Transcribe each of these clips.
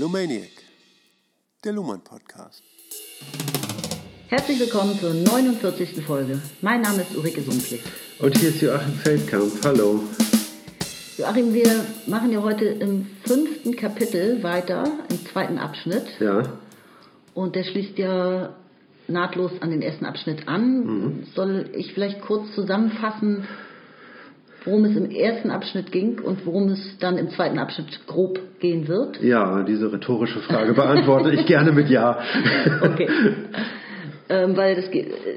Lumaniac, der Luhmann Podcast. Herzlich willkommen zur 49. Folge. Mein Name ist Ulrike Sumpflicht. Und hier ist Joachim Feldkamp. Hallo. Joachim, wir machen ja heute im fünften Kapitel weiter, im zweiten Abschnitt. Ja. Und der schließt ja nahtlos an den ersten Abschnitt an. Mhm. Soll ich vielleicht kurz zusammenfassen, worum es im ersten Abschnitt ging und worum es dann im zweiten Abschnitt grob gehen wird? Ja, diese rhetorische Frage beantworte ich gerne mit Ja. Okay. Ähm, weil das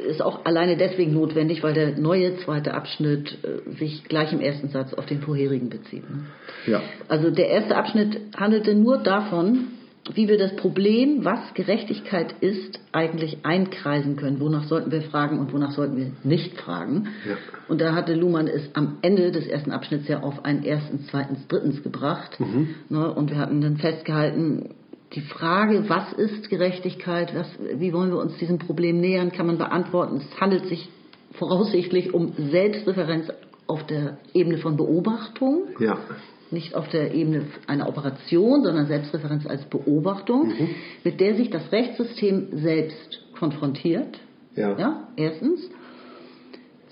ist auch alleine deswegen notwendig, weil der neue zweite Abschnitt äh, sich gleich im ersten Satz auf den vorherigen bezieht. Ne? Ja. Also der erste Abschnitt handelte nur davon, wie wir das Problem, was Gerechtigkeit ist, eigentlich einkreisen können. Wonach sollten wir fragen und wonach sollten wir nicht fragen. Ja. Und da hatte Luhmann es am Ende des ersten Abschnitts ja auf ein erstens, zweitens, drittens gebracht. Mhm. Ne, und wir hatten dann festgehalten, die Frage, was ist Gerechtigkeit, was, wie wollen wir uns diesem Problem nähern, kann man beantworten. Es handelt sich voraussichtlich um Selbstreferenz auf der Ebene von Beobachtung. Ja nicht auf der Ebene einer Operation, sondern Selbstreferenz als Beobachtung, Mhm. mit der sich das Rechtssystem selbst konfrontiert. Ja. Ja, erstens.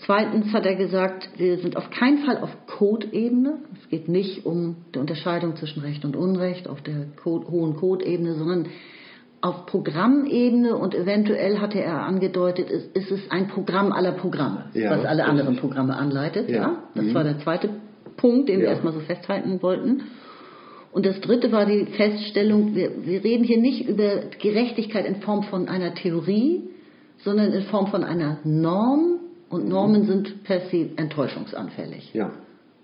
Zweitens hat er gesagt, wir sind auf keinen Fall auf Code-Ebene. Es geht nicht um die Unterscheidung zwischen Recht und Unrecht auf der Code, hohen Code-Ebene, sondern auf Programmebene und eventuell hatte er angedeutet, ist, ist es ein Programm aller Programme, Ja, was alle anderen Programme anleitet. Ja. Ja. Das Mhm. war der zweite Punkt, den wir Ja. erstmal so festhalten wollten. Und das dritte war die Feststellung, wir, wir reden hier nicht über Gerechtigkeit in Form von einer Theorie, sondern in Form von einer Norm. Und Normen sind per se enttäuschungsanfällig. Ja.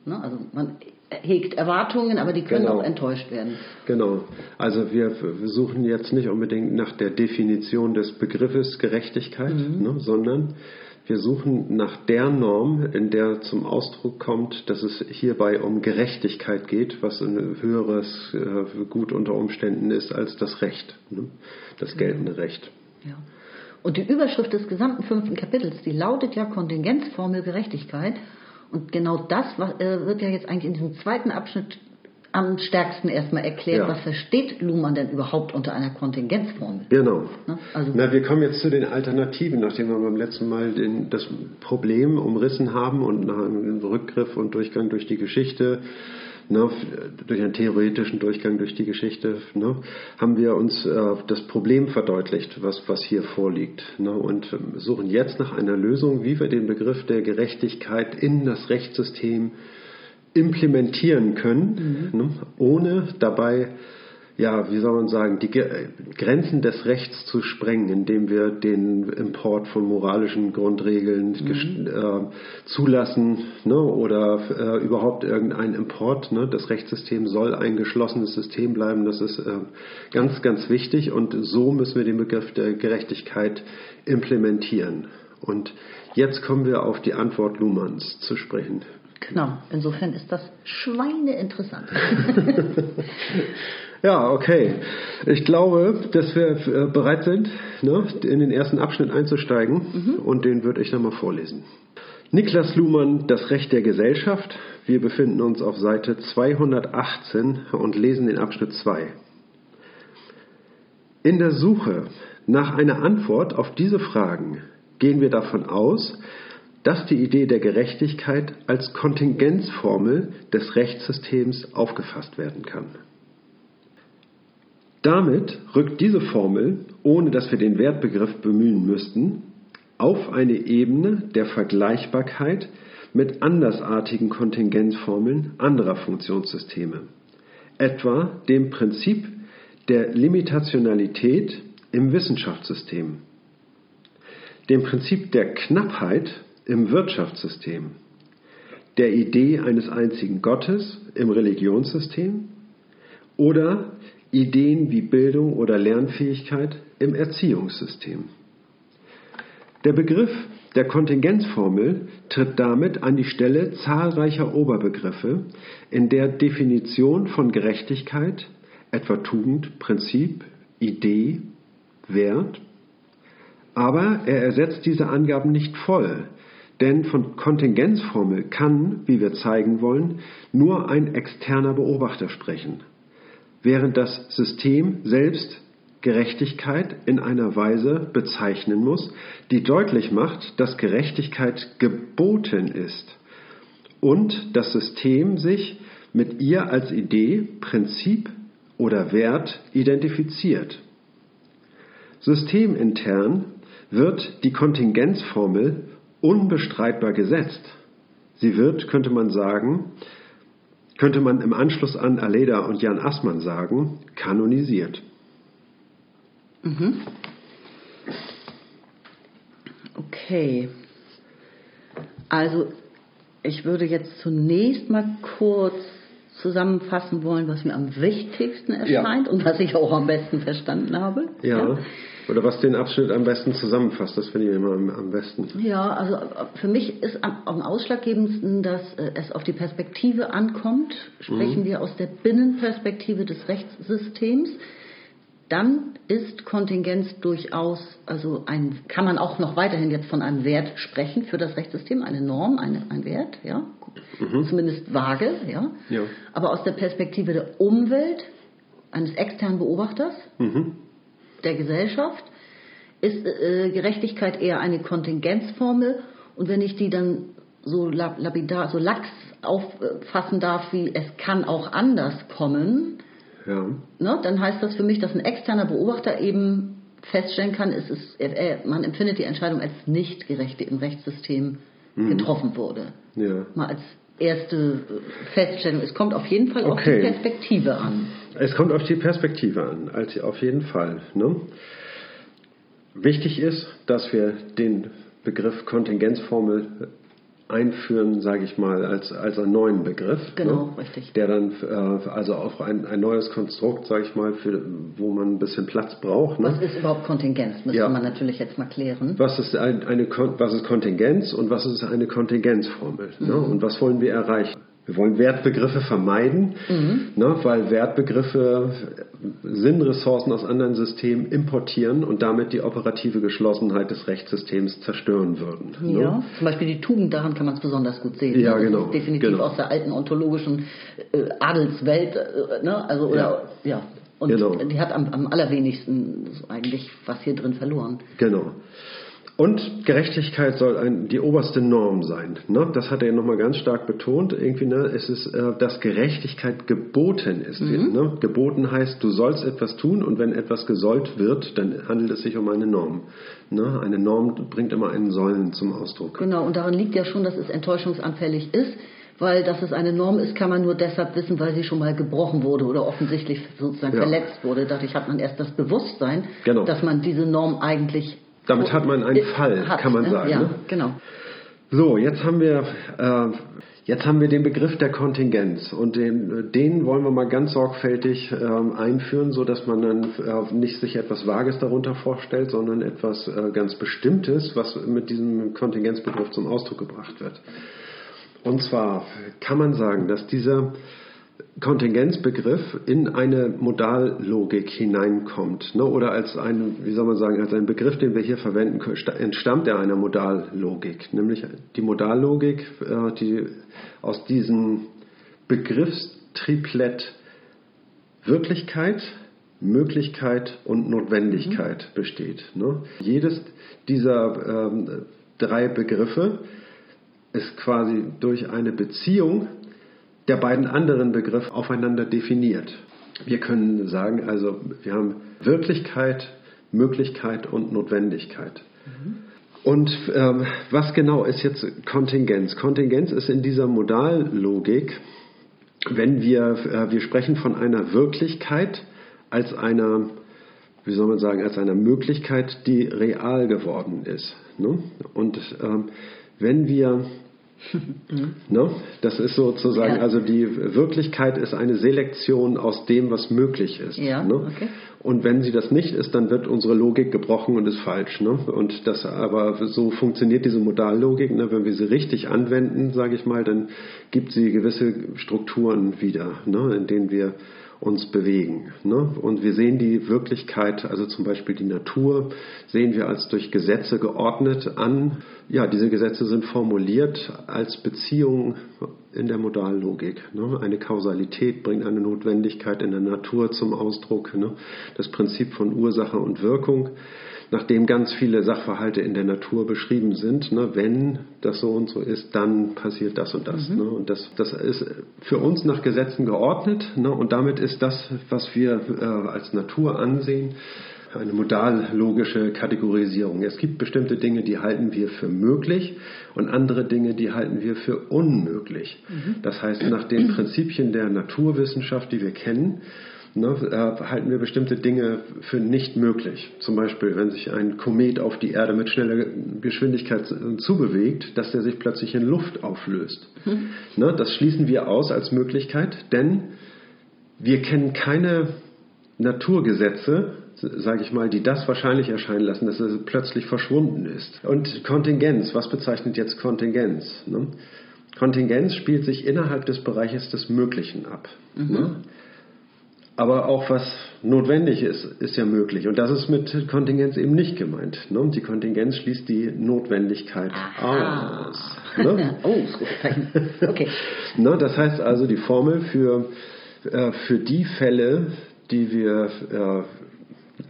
Ne? Also man hegt Erwartungen, aber die können Genau. auch enttäuscht werden. Genau. Also wir, wir suchen jetzt nicht unbedingt nach der Definition des Begriffes Gerechtigkeit, ne, sondern wir suchen nach der Norm, in der zum Ausdruck kommt, dass es hierbei um Gerechtigkeit geht, was ein höheres äh, Gut unter Umständen ist als das Recht, ne, das geltende Recht. Ja. Und die Überschrift des gesamten fünften Kapitels, die lautet ja Kontingenzformel Gerechtigkeit. Und genau das äh, wird ja jetzt eigentlich in diesem zweiten Abschnitt am stärksten erstmal erklärt. Ja. Was versteht Luhmann denn überhaupt unter einer Kontingenzformel? Genau. Ne? Also, Na, wir kommen jetzt zu den Alternativen, nachdem wir beim letzten Mal den, das Problem umrissen haben und nach einem Rückgriff und Durchgang durch die Geschichte, ne, durch einen theoretischen Durchgang durch die Geschichte, ne, haben wir uns äh, das Problem verdeutlicht, was, was hier vorliegt. Ne, und ähm, suchen jetzt nach einer Lösung, wie wir den Begriff der Gerechtigkeit in das Rechtssystem implementieren können, ne, ohne dabei ja, wie soll man sagen, die Ge Grenzen des Rechts zu sprengen, indem wir den Import von moralischen Grundregeln ges- äh, zulassen ne, oder äh, überhaupt irgendein Import. Ne. Das Rechtssystem soll ein geschlossenes System bleiben, das ist äh, ganz, ganz wichtig und so müssen wir den Begriff der Gerechtigkeit implementieren. Und jetzt kommen wir auf die Antwort Luhmanns zu sprechen. Genau. Insofern ist das schweineinteressant. Ja, okay. Ich glaube, dass wir äh, bereit sind, ne, in den ersten Abschnitt einzusteigen und den würde ich dann mal vorlesen. Niklas Luhmann, Das Recht der Gesellschaft. Wir befinden uns auf Seite 218 und lesen den Abschnitt 2. In der Suche nach einer Antwort auf diese Fragen gehen wir davon aus, dass die Idee der Gerechtigkeit als Kontingenzformel des Rechtssystems aufgefasst werden kann. Damit rückt diese Formel, ohne dass wir den Wertbegriff bemühen müssten, auf eine Ebene der Vergleichbarkeit mit andersartigen Kontingenzformeln anderer Funktionssysteme, etwa dem Prinzip der Limitationalität im Wissenschaftssystem, dem Prinzip der Knappheit im Wirtschaftssystem, der Idee eines einzigen Gottes im Religionssystem oder Ideen wie Bildung oder Lernfähigkeit im Erziehungssystem. Der Begriff der Kontingenzformel tritt damit an die Stelle zahlreicher Oberbegriffe in der Definition von Gerechtigkeit, etwa Tugend, Prinzip, Idee, Wert, aber er ersetzt diese Angaben nicht voll, denn von Kontingenzformel kann, wie wir zeigen wollen, nur ein externer Beobachter sprechen. während das System selbst Gerechtigkeit in einer Weise bezeichnen muss, die deutlich macht, dass Gerechtigkeit geboten ist und das System sich mit ihr als Idee, Prinzip oder Wert identifiziert. Systemintern wird die Kontingenzformel unbestreitbar gesetzt. Sie wird, könnte man sagen, könnte man im Anschluss an Aleda und Jan Assmann sagen, kanonisiert. Mhm. Okay. Also ich würde jetzt zunächst mal kurz zusammenfassen wollen, was mir am wichtigsten erscheint ja. und was ich auch am besten verstanden habe. Ja. ja. Oder was den Abschnitt am besten zusammenfasst, das finde ich immer am, besten. Ja, also für mich ist am, am ausschlaggebendsten, dass äh, es auf die Perspektive ankommt. Sprechen mhm. wir aus der Binnenperspektive des Rechtssystems dann ist Kontingenz durchaus, also ein, kann man auch noch weiterhin jetzt von einem Wert sprechen für das Rechtssystem, eine Norm, eine, ein Wert, ja, mhm. zumindest vage, ja? ja. Aber aus der Perspektive der Umwelt, eines externen Beobachters, mhm. Der Gesellschaft, ist äh, Gerechtigkeit eher eine Kontingenzformel und wenn ich die dann so lapidar, so lax auffassen darf, wie es kann auch anders kommen, ja. Ne, dann heißt das für mich, dass ein externer Beobachter eben feststellen kann, es ist, er, man empfindet die Entscheidung als nicht gerecht, die im Rechtssystem mhm. getroffen wurde. Ja. Mal als erste Feststellung. Es kommt auf jeden Fall okay. auf die Perspektive an. Es kommt auf die Perspektive an, als auf jeden Fall. Ne? Wichtig ist, dass wir den Begriff Kontingenzformel einführen, sage ich mal, als, als einen neuen Begriff. Genau, ne? richtig. Der dann äh, also auch ein, ein neues Konstrukt, sage ich mal, für, wo man ein bisschen Platz braucht. Ne? Was ist überhaupt Kontingenz? Müsste ja. man natürlich jetzt mal klären. Was ist, ein, eine, was ist Kontingenz und was ist eine Kontingenzformel? Ne? Mhm. Ne? Und was wollen wir erreichen? Wir wollen Wertbegriffe vermeiden, mhm. ne, weil Wertbegriffe Sinnressourcen aus anderen Systemen importieren und damit die operative Geschlossenheit des Rechtssystems zerstören würden. Ne? Ja, zum Beispiel die Tugend, daran kann man es besonders gut sehen. Ja, ne? genau. definitiv genau. aus der alten ontologischen äh, Adelswelt, äh, ne? also, oder, ja. ja. Und genau. die hat am, am allerwenigsten eigentlich was hier drin verloren. Genau. Und Gerechtigkeit soll ein, die oberste Norm sein. Ne? Das hat er nochmal ganz stark betont. Irgendwie, ne? Es ist, äh, dass Gerechtigkeit geboten ist. Mhm. Ne? Geboten heißt, du sollst etwas tun und wenn etwas gesollt wird, dann handelt es sich um eine Norm. Ne? Eine Norm bringt immer einen Sollen zum Ausdruck. Genau, und darin liegt ja schon, dass es enttäuschungsanfällig ist weil dass es eine Norm ist, kann man nur deshalb wissen, weil sie schon mal gebrochen wurde oder offensichtlich sozusagen ja. verletzt wurde. Dadurch hat man erst das Bewusstsein, genau. dass man diese Norm eigentlich damit hat man einen Fall, hat, kann man sagen. Ja, ne? genau. So, jetzt haben wir äh, Jetzt haben wir den Begriff der Kontingenz und den, den wollen wir mal ganz sorgfältig ähm, einführen, so dass man dann äh, nicht sich etwas Vages darunter vorstellt, sondern etwas äh, ganz Bestimmtes, was mit diesem Kontingenzbegriff zum Ausdruck gebracht wird. Und zwar kann man sagen, dass dieser Kontingenzbegriff in eine Modallogik hineinkommt. Ne? Oder als ein, wie soll man sagen, als ein Begriff, den wir hier verwenden, entstammt er einer Modallogik. Nämlich die Modallogik, äh, die aus diesem Begriffstriplett Wirklichkeit, Möglichkeit und Notwendigkeit mhm. besteht. Ne? Jedes dieser ähm, drei Begriffe ist quasi durch eine Beziehung der beiden anderen Begriffe aufeinander definiert. Wir können sagen, also wir haben Wirklichkeit, Möglichkeit und Notwendigkeit. Mhm. Und ähm, was genau ist jetzt Kontingenz? Kontingenz ist in dieser Modallogik, wenn wir, äh, wir sprechen von einer Wirklichkeit als einer, wie soll man sagen, als einer Möglichkeit, die real geworden ist. Ne? Und ähm, wenn wir ne? Das ist sozusagen, ja. also die Wirklichkeit ist eine Selektion aus dem, was möglich ist. Ja, ne? okay. Und wenn sie das nicht ist, dann wird unsere Logik gebrochen und ist falsch. Ne? Und das aber so funktioniert diese Modallogik. Ne? Wenn wir sie richtig anwenden, sage ich mal, dann gibt sie gewisse Strukturen wieder, ne? in denen wir uns bewegen. Ne? Und wir sehen die Wirklichkeit, also zum Beispiel die Natur, sehen wir als durch Gesetze geordnet an. Ja, diese Gesetze sind formuliert als Beziehung in der Modallogik. Ne? Eine Kausalität bringt eine Notwendigkeit in der Natur zum Ausdruck. Ne? Das Prinzip von Ursache und Wirkung nachdem ganz viele Sachverhalte in der Natur beschrieben sind, ne, wenn das so und so ist, dann passiert das und das. Mhm. Ne, und das, das ist für uns nach Gesetzen geordnet ne, und damit ist das, was wir äh, als Natur ansehen, eine modallogische Kategorisierung. Es gibt bestimmte Dinge, die halten wir für möglich und andere Dinge, die halten wir für unmöglich. Mhm. Das heißt, nach den Prinzipien der Naturwissenschaft, die wir kennen, ne, äh, halten wir bestimmte Dinge für nicht möglich. Zum Beispiel, wenn sich ein Komet auf die Erde mit schneller Geschwindigkeit zubewegt, dass der sich plötzlich in Luft auflöst. Mhm. Ne, das schließen wir aus als Möglichkeit, denn wir kennen keine Naturgesetze, sage ich mal, die das wahrscheinlich erscheinen lassen, dass es plötzlich verschwunden ist. Und Kontingenz, was bezeichnet jetzt Kontingenz? Ne? Kontingenz spielt sich innerhalb des Bereiches des Möglichen ab. Mhm. Ne? Aber auch was notwendig ist, ist ja möglich. Und das ist mit Kontingenz eben nicht gemeint. Ne? Die Kontingenz schließt die Notwendigkeit Aha. aus. Ne? oh, okay. ne? Das heißt also, die Formel für, äh, für die Fälle, die wir äh,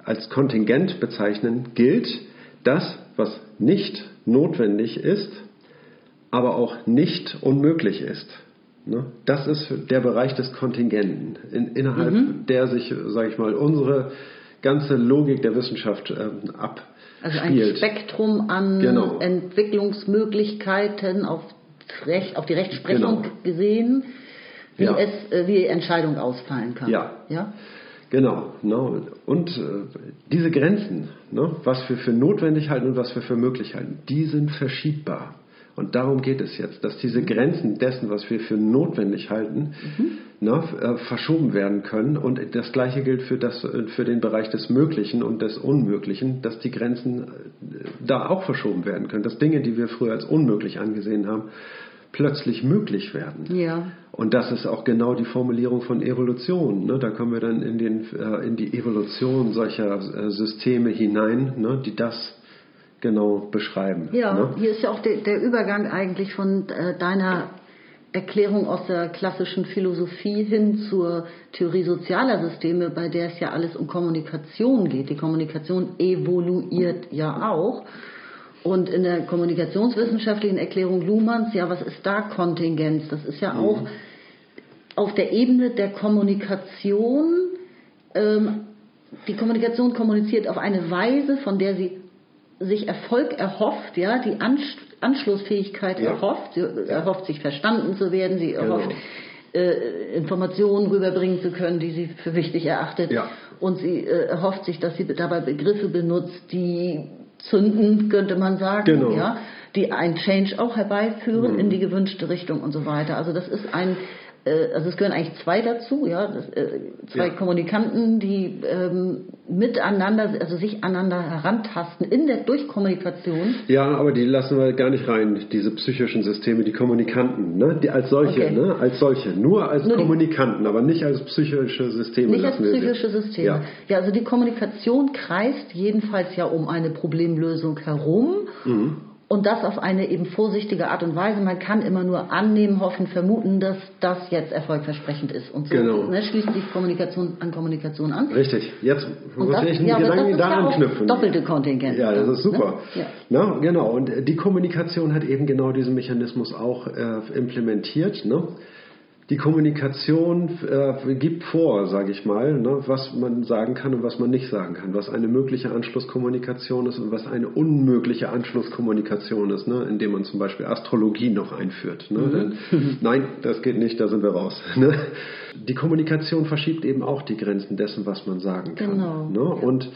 als Kontingent bezeichnen, gilt das, was nicht notwendig ist, aber auch nicht unmöglich ist. Ne? Das ist der Bereich des Kontingenten, in, innerhalb mhm. der sich, sage ich mal, unsere ganze Logik der Wissenschaft ähm, abspielt. Also ein Spektrum an genau. Entwicklungsmöglichkeiten auf, Recht, auf die Rechtsprechung genau. gesehen, wie, ja. es, äh, wie Entscheidung ausfallen kann. Ja. ja? Genau. Ne? Und äh, diese Grenzen, ne? was wir für notwendig halten und was wir für möglich halten, die sind verschiebbar. Und darum geht es jetzt, dass diese Grenzen dessen, was wir für notwendig halten, mhm. ne, äh, verschoben werden können. Und das Gleiche gilt für, das, für den Bereich des Möglichen und des Unmöglichen, dass die Grenzen äh, da auch verschoben werden können. Dass Dinge, die wir früher als unmöglich angesehen haben, plötzlich möglich werden. Ja. Und das ist auch genau die Formulierung von Evolution. Ne? Da kommen wir dann in, den, äh, in die Evolution solcher Systeme hinein, ne? die das genau beschreiben. Ja, ne? hier ist ja auch der, der Übergang eigentlich von äh, deiner Erklärung aus der klassischen Philosophie hin zur Theorie sozialer Systeme, bei der es ja alles um Kommunikation geht. Die Kommunikation evoluiert ja auch. Und in der kommunikationswissenschaftlichen Erklärung Luhmanns, ja, was ist da Kontingenz? Das ist ja mhm. auch auf der Ebene der Kommunikation. Ähm, die Kommunikation kommuniziert auf eine Weise, von der sie sich Erfolg erhofft, ja, die Anschlussfähigkeit ja. erhofft, sie erhofft sich verstanden zu werden, sie genau. erhofft äh, Informationen rüberbringen zu können, die sie für wichtig erachtet ja. und sie äh, erhofft sich, dass sie dabei Begriffe benutzt, die zünden, könnte man sagen, genau. ja, die ein Change auch herbeiführen mhm. in die gewünschte Richtung und so weiter. Also das ist ein äh, also es gehören eigentlich zwei dazu, ja, das, äh, zwei ja. Kommunikanten, die ähm, miteinander, also sich aneinander herantasten in der durch Kommunikation. Ja, aber die lassen wir gar nicht rein, diese psychischen Systeme, die Kommunikanten, ne, die als solche, okay. ne, als solche, nur als nur Kommunikanten, aber nicht als psychische Systeme. Nicht als psychische Systeme. Ja. ja, also die Kommunikation kreist jedenfalls ja um eine Problemlösung herum. Mhm. Und das auf eine eben vorsichtige Art und Weise. Man kann immer nur annehmen, hoffen, vermuten, dass das jetzt erfolgversprechend ist. Und so genau. ne, schließt sich Kommunikation an Kommunikation an. Richtig. Jetzt muss das, ich einen ja, Gedanken da ja anknüpfen. Doppelte Kontingent. Ja, das ist super. Ne? Ja. Na, genau. Und die Kommunikation hat eben genau diesen Mechanismus auch äh, implementiert. Ne? Die Kommunikation äh, gibt vor, sage ich mal, ne, was man sagen kann und was man nicht sagen kann, was eine mögliche Anschlusskommunikation ist und was eine unmögliche Anschlusskommunikation ist, ne, indem man zum Beispiel Astrologie noch einführt. Ne, mhm. Denn, nein, das geht nicht, da sind wir raus. Ne. Die Kommunikation verschiebt eben auch die Grenzen dessen, was man sagen kann. Genau. Ne, und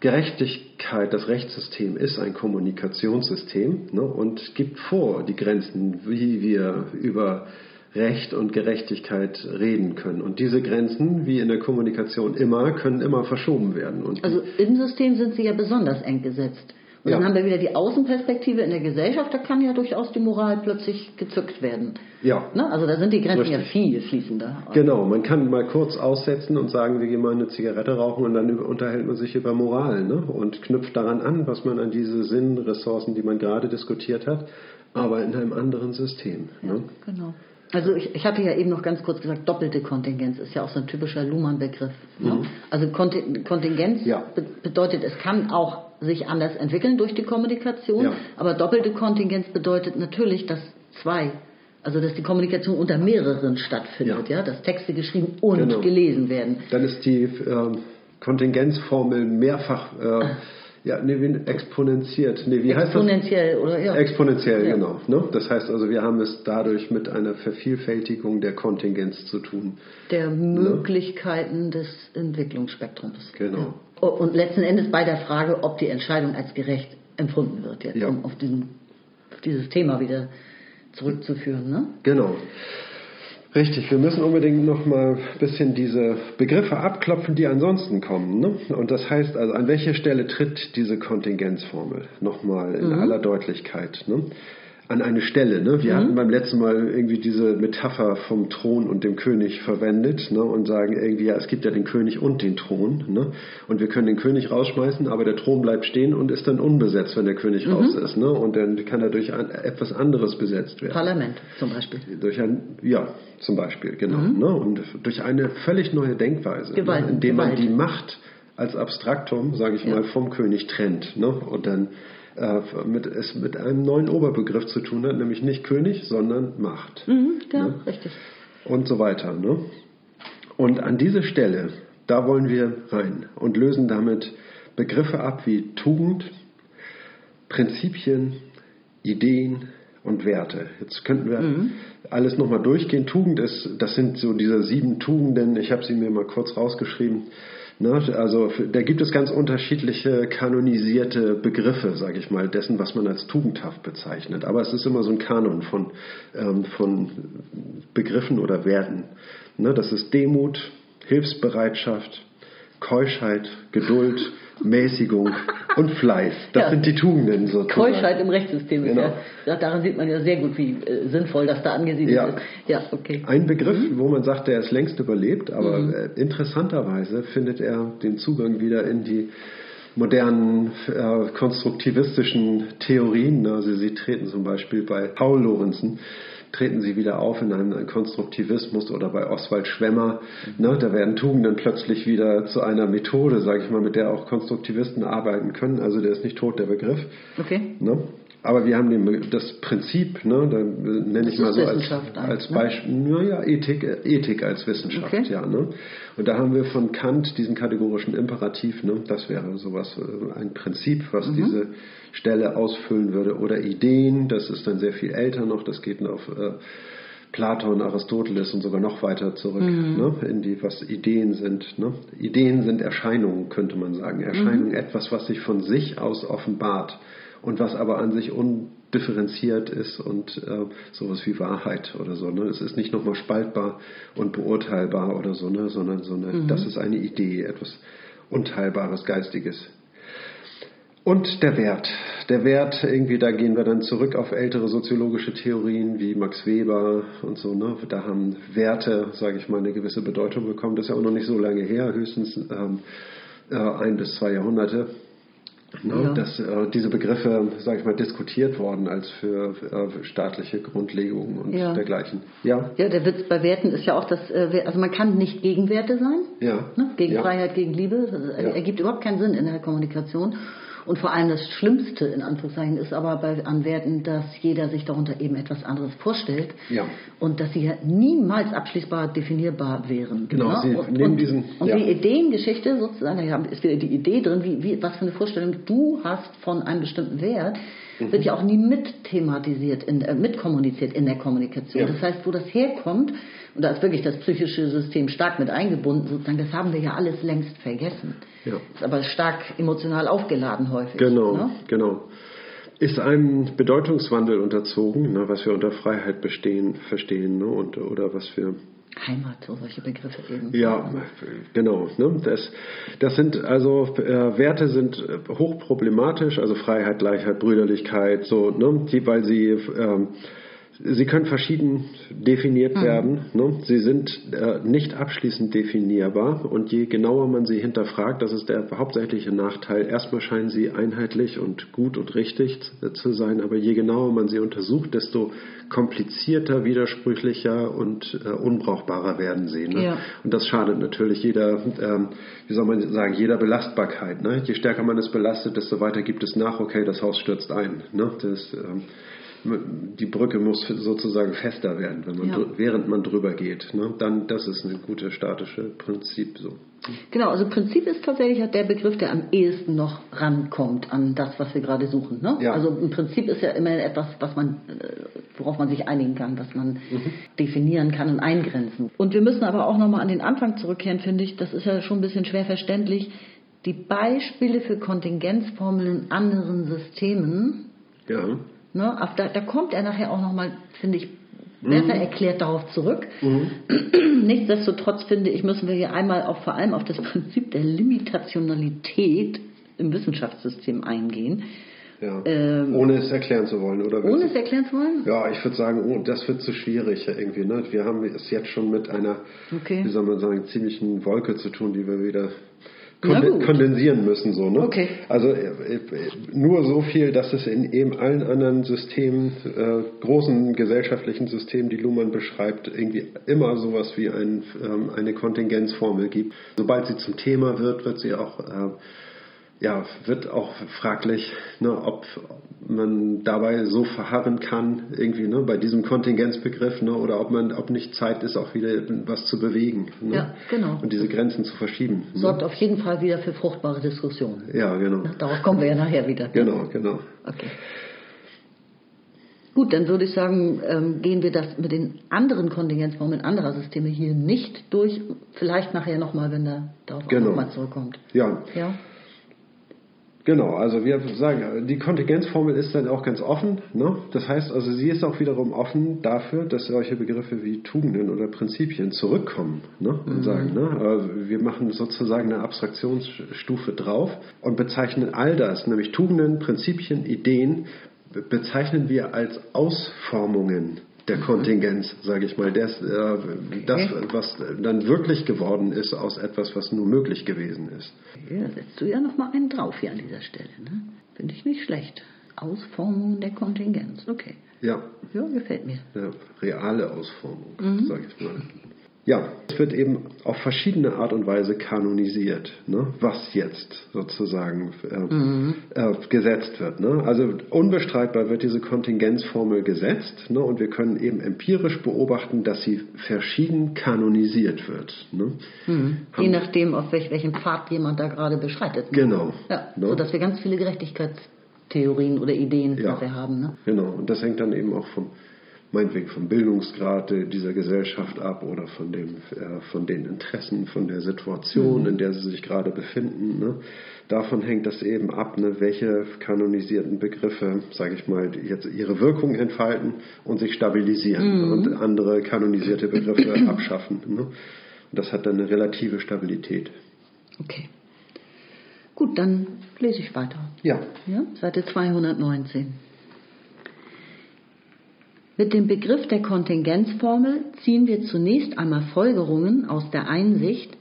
Gerechtigkeit, das Rechtssystem ist ein Kommunikationssystem ne, und gibt vor die Grenzen, wie wir über Recht und Gerechtigkeit reden können. Und diese Grenzen, wie in der Kommunikation immer, können immer verschoben werden. Und also im System sind sie ja besonders eng gesetzt. Und ja. dann haben wir wieder die Außenperspektive in der Gesellschaft, da kann ja durchaus die Moral plötzlich gezückt werden. Ja. Ne? Also da sind die Grenzen Richtig. ja viel fließender. Genau, man kann mal kurz aussetzen und sagen, wir gehen mal eine Zigarette rauchen und dann unterhält man sich über Moral ne? und knüpft daran an, was man an diese Sinnressourcen, die man gerade diskutiert hat, aber in einem anderen System. Ja, ne? genau. Also ich, ich hatte ja eben noch ganz kurz gesagt, doppelte Kontingenz ist ja auch so ein typischer Luhmann-Begriff. Ne? Also Konti- Kontingenz Ja. be bedeutet, es kann auch sich anders entwickeln durch die Kommunikation, Ja. aber doppelte Kontingenz bedeutet natürlich, dass zwei, also dass die Kommunikation unter mehreren stattfindet, Ja. ja, dass Texte geschrieben und Genau. gelesen werden. Dann ist die ähm, Kontingenzformel mehrfach äh, ja, nee, wie, exponentiert. Nee, wie heißt das? Exponentiell oder ja. Exponentiell, Ja. genau. Ne? Das heißt also, wir haben es dadurch mit einer Vervielfältigung der Kontingenz zu tun. der Möglichkeiten des Entwicklungsspektrums. Genau. Ja. Und letzten Endes bei der Frage, ob die Entscheidung als gerecht empfunden wird, jetzt, Ja. um auf, diesen, auf dieses Thema wieder zurückzuführen. Ne? Genau. Richtig, wir müssen unbedingt noch mal ein bisschen diese Begriffe abklopfen, die ansonsten kommen. Ne? Und das heißt also, an welcher Stelle tritt diese Kontingenzformel? Nochmal in aller Deutlichkeit. Ne? An eine Stelle. Ne? Wir hatten beim letzten Mal irgendwie diese Metapher vom Thron und dem König verwendet ne? und sagen irgendwie, ja, es gibt ja den König und den Thron. Ne? Und wir können den König rausschmeißen, aber der Thron bleibt stehen und ist dann unbesetzt, wenn der König raus ist. Ne? Und dann kann er durch ein, etwas anderes besetzt werden. Parlament zum Beispiel. Durch ein, ja, zum Beispiel, genau. Ne? Und durch eine völlig neue Denkweise, Gewalt- ne? indem man Gewalt. die Macht als Abstraktum, sage ich Ja. mal, vom König trennt. Ne? Und dann äh, mit, es mit einem neuen Oberbegriff zu tun hat, nämlich nicht König, sondern Macht. Mhm, ja, Ne? richtig. Und so weiter. Ne? Und an diese Stelle, da wollen wir rein und lösen damit Begriffe ab wie Tugend, Prinzipien, Ideen und Werte. Jetzt könnten wir alles nochmal durchgehen. Tugend ist, das sind so diese sieben Tugenden. Ich habe sie mir mal kurz rausgeschrieben. Ne? Also da gibt es ganz unterschiedliche kanonisierte Begriffe, sage ich mal, dessen, was man als tugendhaft bezeichnet. Aber es ist immer so ein Kanon von, ähm, von Begriffen oder Werten. Ne? Das ist Demut, Hilfsbereitschaft, Keuschheit, Geduld, Mäßigung und Fleiß. Das Ja. sind die Tugenden sozusagen. Keuschheit im Rechtssystem Genau. ja, daran sieht man ja sehr gut, wie äh, sinnvoll das da angesiedelt Ja. ist. Ja, okay. Ein Begriff, wo man sagt, der ist längst überlebt, aber äh, interessanterweise findet er den Zugang wieder in die modernen äh, konstruktivistischen Theorien. Also sie treten zum Beispiel bei Paul Lorenzen treten sie wieder auf in einem Konstruktivismus oder bei Oswald Schwemmer. Ne, da werden Tugenden plötzlich wieder zu einer Methode, sage ich mal, mit der auch Konstruktivisten arbeiten können. Also der ist nicht tot, der Begriff. Okay. Ne? Aber wir haben den, das Prinzip, ne, da nenne ich mal so als, als eigentlich, ne? Beispiel, naja, Ethik, Ethik als Wissenschaft, Okay. ja. Ne? Und da haben wir von Kant diesen kategorischen Imperativ, ne? das wäre sowas, äh, ein Prinzip, was Mhm. diese Stelle ausfüllen würde. Oder Ideen, das ist dann sehr viel älter noch, das geht auf äh, Platon, Aristoteles und sogar noch weiter zurück, Mhm. ne? in die, was Ideen sind. Ne? Ideen sind Erscheinungen, könnte man sagen. Erscheinungen, Mhm. etwas, was sich von sich aus offenbart und was aber an sich undifferenziert ist und äh, sowas wie Wahrheit oder so. Ne? Es ist nicht nochmal spaltbar und beurteilbar oder so, ne? sondern so eine, das ist eine Idee, etwas Unteilbares, Geistiges. Und der Wert. Der Wert, irgendwie, da gehen wir dann zurück auf ältere soziologische Theorien wie Max Weber und so. Ne? Da haben Werte, sage ich mal, eine gewisse Bedeutung bekommen. Das ist ja auch noch nicht so lange her, höchstens ähm, äh, ein bis zwei Jahrhunderte. Ne? Ja. Dass äh, diese Begriffe, sage ich mal, diskutiert worden als für, äh, staatliche Grundlegungen und Ja. dergleichen. Ja, Ja, der Witz bei Werten ist ja auch, dass äh, also man kann nicht gegen Werte sein. ja. Ne? Gegen ja. Freiheit, gegen Liebe. Das Ja. ergibt überhaupt keinen Sinn in der Kommunikation. Und vor allem das Schlimmste in Anführungszeichen ist aber bei, an Werten, dass jeder sich darunter eben etwas anderes vorstellt Ja. und dass sie ja niemals abschließbar definierbar wären. Genau, ne? sie und, nehmen und, diesen- und ja. die Ideengeschichte sozusagen, da ist wieder die Idee drin, wie, wie, was für eine Vorstellung du hast von einem bestimmten Wert, Mhm. wird ja auch nie mit thematisiert, in, äh, mitkommuniziert in der Kommunikation. Ja. Das heißt, wo das herkommt, und da ist wirklich das psychische System stark mit eingebunden, sozusagen, das haben wir ja alles längst vergessen. Ja. Ist aber stark emotional aufgeladen häufig. Genau, Ne? genau. Ist einem Bedeutungswandel unterzogen, ne, was wir unter Freiheit bestehen, verstehen, ne, und, oder was wir Heimat, so solche Begriffe eben. ja, genau. Ne? Das, das sind also äh, Werte sind hochproblematisch, also Freiheit, Gleichheit, Brüderlichkeit, so, ne? die, weil sie ähm, Sie können verschieden definiert werden. Ne? Sie sind äh, nicht abschließend definierbar und je genauer man sie hinterfragt, das ist der hauptsächliche Nachteil. Erstmal scheinen sie einheitlich und gut und richtig zu sein, aber je genauer man sie untersucht, desto komplizierter, widersprüchlicher und äh, unbrauchbarer werden sie. Ne? Ja. Und das schadet natürlich jeder, ähm, wie soll man sagen, jeder Belastbarkeit. Ne? Je stärker man es belastet, desto weiter gibt es nach, okay, das Haus stürzt ein. Ne? Das, ähm, die Brücke muss sozusagen fester werden, wenn man Ja. während man drüber geht. Ne? Dann, das ist ein gutes statische Prinzip so. Genau, also Prinzip ist tatsächlich halt der Begriff, der am ehesten noch rankommt an das, was wir gerade suchen. Ne? Ja. Also ein Prinzip ist ja immer etwas, was man, äh, worauf man sich einigen kann, was man definieren kann und eingrenzen. Und wir müssen aber auch nochmal an den Anfang zurückkehren, finde ich. Das ist ja schon ein bisschen schwer verständlich. Die Beispiele für Kontingenzformeln in anderen Systemen, Ja. Ne, da, da kommt er nachher auch nochmal, finde ich, besser erklärt darauf zurück. Nichtsdestotrotz finde ich, müssen wir hier einmal auch vor allem auf das Prinzip der Limitationalität im Wissenschaftssystem eingehen. ja. Ähm, Ohne es erklären zu wollen, oder? Ohne es erklären zu wollen? Ja, ich würde sagen, oh, das wird zu schwierig irgendwie. Ne? Wir haben es jetzt schon mit einer, Okay. wie soll man sagen, ziemlichen Wolke zu tun, die wir wieder. Kondensieren müssen. So, ne? Okay. Also äh, äh, nur so viel, dass es in eben allen anderen Systemen, äh, großen gesellschaftlichen Systemen, die Luhmann beschreibt, irgendwie immer sowas wie ein, ähm, eine Kontingenzformel gibt. Sobald sie zum Thema wird, wird sie auch äh, ja, wird auch fraglich, ne, ob man dabei so verharren kann, irgendwie, ne, bei diesem Kontingenzbegriff, ne, oder ob man, ob nicht Zeit ist, auch wieder was zu bewegen. Ne, Ja, genau. Und diese Grenzen zu verschieben. Ne? Sorgt auf jeden Fall wieder für fruchtbare Diskussionen. Ja, genau. Darauf kommen wir ja nachher wieder. Genau, genau. Okay. Gut, dann würde ich sagen, ähm, gehen wir das mit den anderen Kontingenzformeln anderer Systeme hier nicht durch. Vielleicht nachher nochmal, wenn er darauf Genau. nochmal zurückkommt. Ja, Ja? Genau, also wir sagen, die Kontingenzformel ist dann auch ganz offen. Ne? Das heißt also, sie ist auch wiederum offen dafür, dass solche Begriffe wie Tugenden oder Prinzipien zurückkommen ne? und sagen, ne? also wir machen sozusagen eine Abstraktionsstufe drauf und bezeichnen all das, nämlich Tugenden, Prinzipien, Ideen, be- bezeichnen wir als Ausformungen der Kontingenz, sage ich mal, das, äh, das, was dann wirklich geworden ist aus etwas, was nur möglich gewesen ist. Ja, setzt du ja nochmal einen drauf hier an dieser Stelle. Ne? Finde ich nicht schlecht. Ausformung der Kontingenz. Okay. Ja, Ja, gefällt mir. eine reale Ausformung, sage ich mal. Ja, es wird eben auf verschiedene Art und Weise kanonisiert, ne? was jetzt sozusagen äh, äh, gesetzt wird. Ne? Also unbestreitbar wird diese Kontingenzformel gesetzt ne? und wir können eben empirisch beobachten, dass sie verschieden kanonisiert wird. Ne? Je nachdem, auf welch, welchen Pfad jemand da gerade beschreitet. Ne? Genau. Ja, Ne? sodass wir ganz viele Gerechtigkeitstheorien oder Ideen Ja. haben. Ne? Genau, und das hängt dann eben auch vom, meinetwegen vom Bildungsgrad dieser Gesellschaft ab oder von, dem, äh, von den Interessen, von der Situation, in der sie sich gerade befinden. Ne? Davon hängt das eben ab, ne, welche kanonisierten Begriffe, sage ich mal, jetzt ihre Wirkung entfalten und sich stabilisieren und andere kanonisierte Begriffe abschaffen. Ne? Und das hat dann eine relative Stabilität. Okay. Gut, dann lese ich weiter. Ja, Ja, Seite 219. Mit dem Begriff der Kontingenzformel ziehen wir zunächst einmal Folgerungen aus der Einsicht,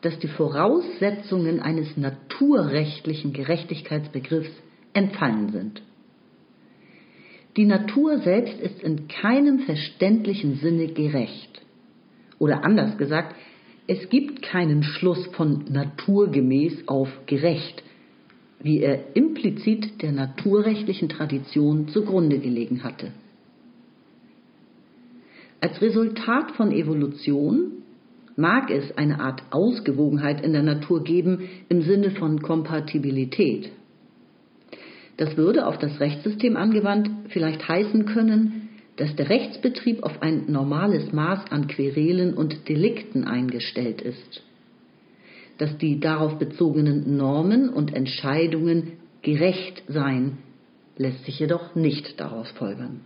dass die Voraussetzungen eines naturrechtlichen Gerechtigkeitsbegriffs entfallen sind. Die Natur selbst ist in keinem verständlichen Sinne gerecht. Oder anders gesagt, es gibt keinen Schluss von naturgemäß auf gerecht, wie er implizit der naturrechtlichen Tradition zugrunde gelegen hatte. Als Resultat von Evolution mag es eine Art Ausgewogenheit in der Natur geben im Sinne von Kompatibilität. Das würde auf das Rechtssystem angewandt vielleicht heißen können, dass der Rechtsbetrieb auf ein normales Maß an Querelen und Delikten eingestellt ist, dass die darauf bezogenen Normen und Entscheidungen gerecht seien, lässt sich jedoch nicht daraus folgern.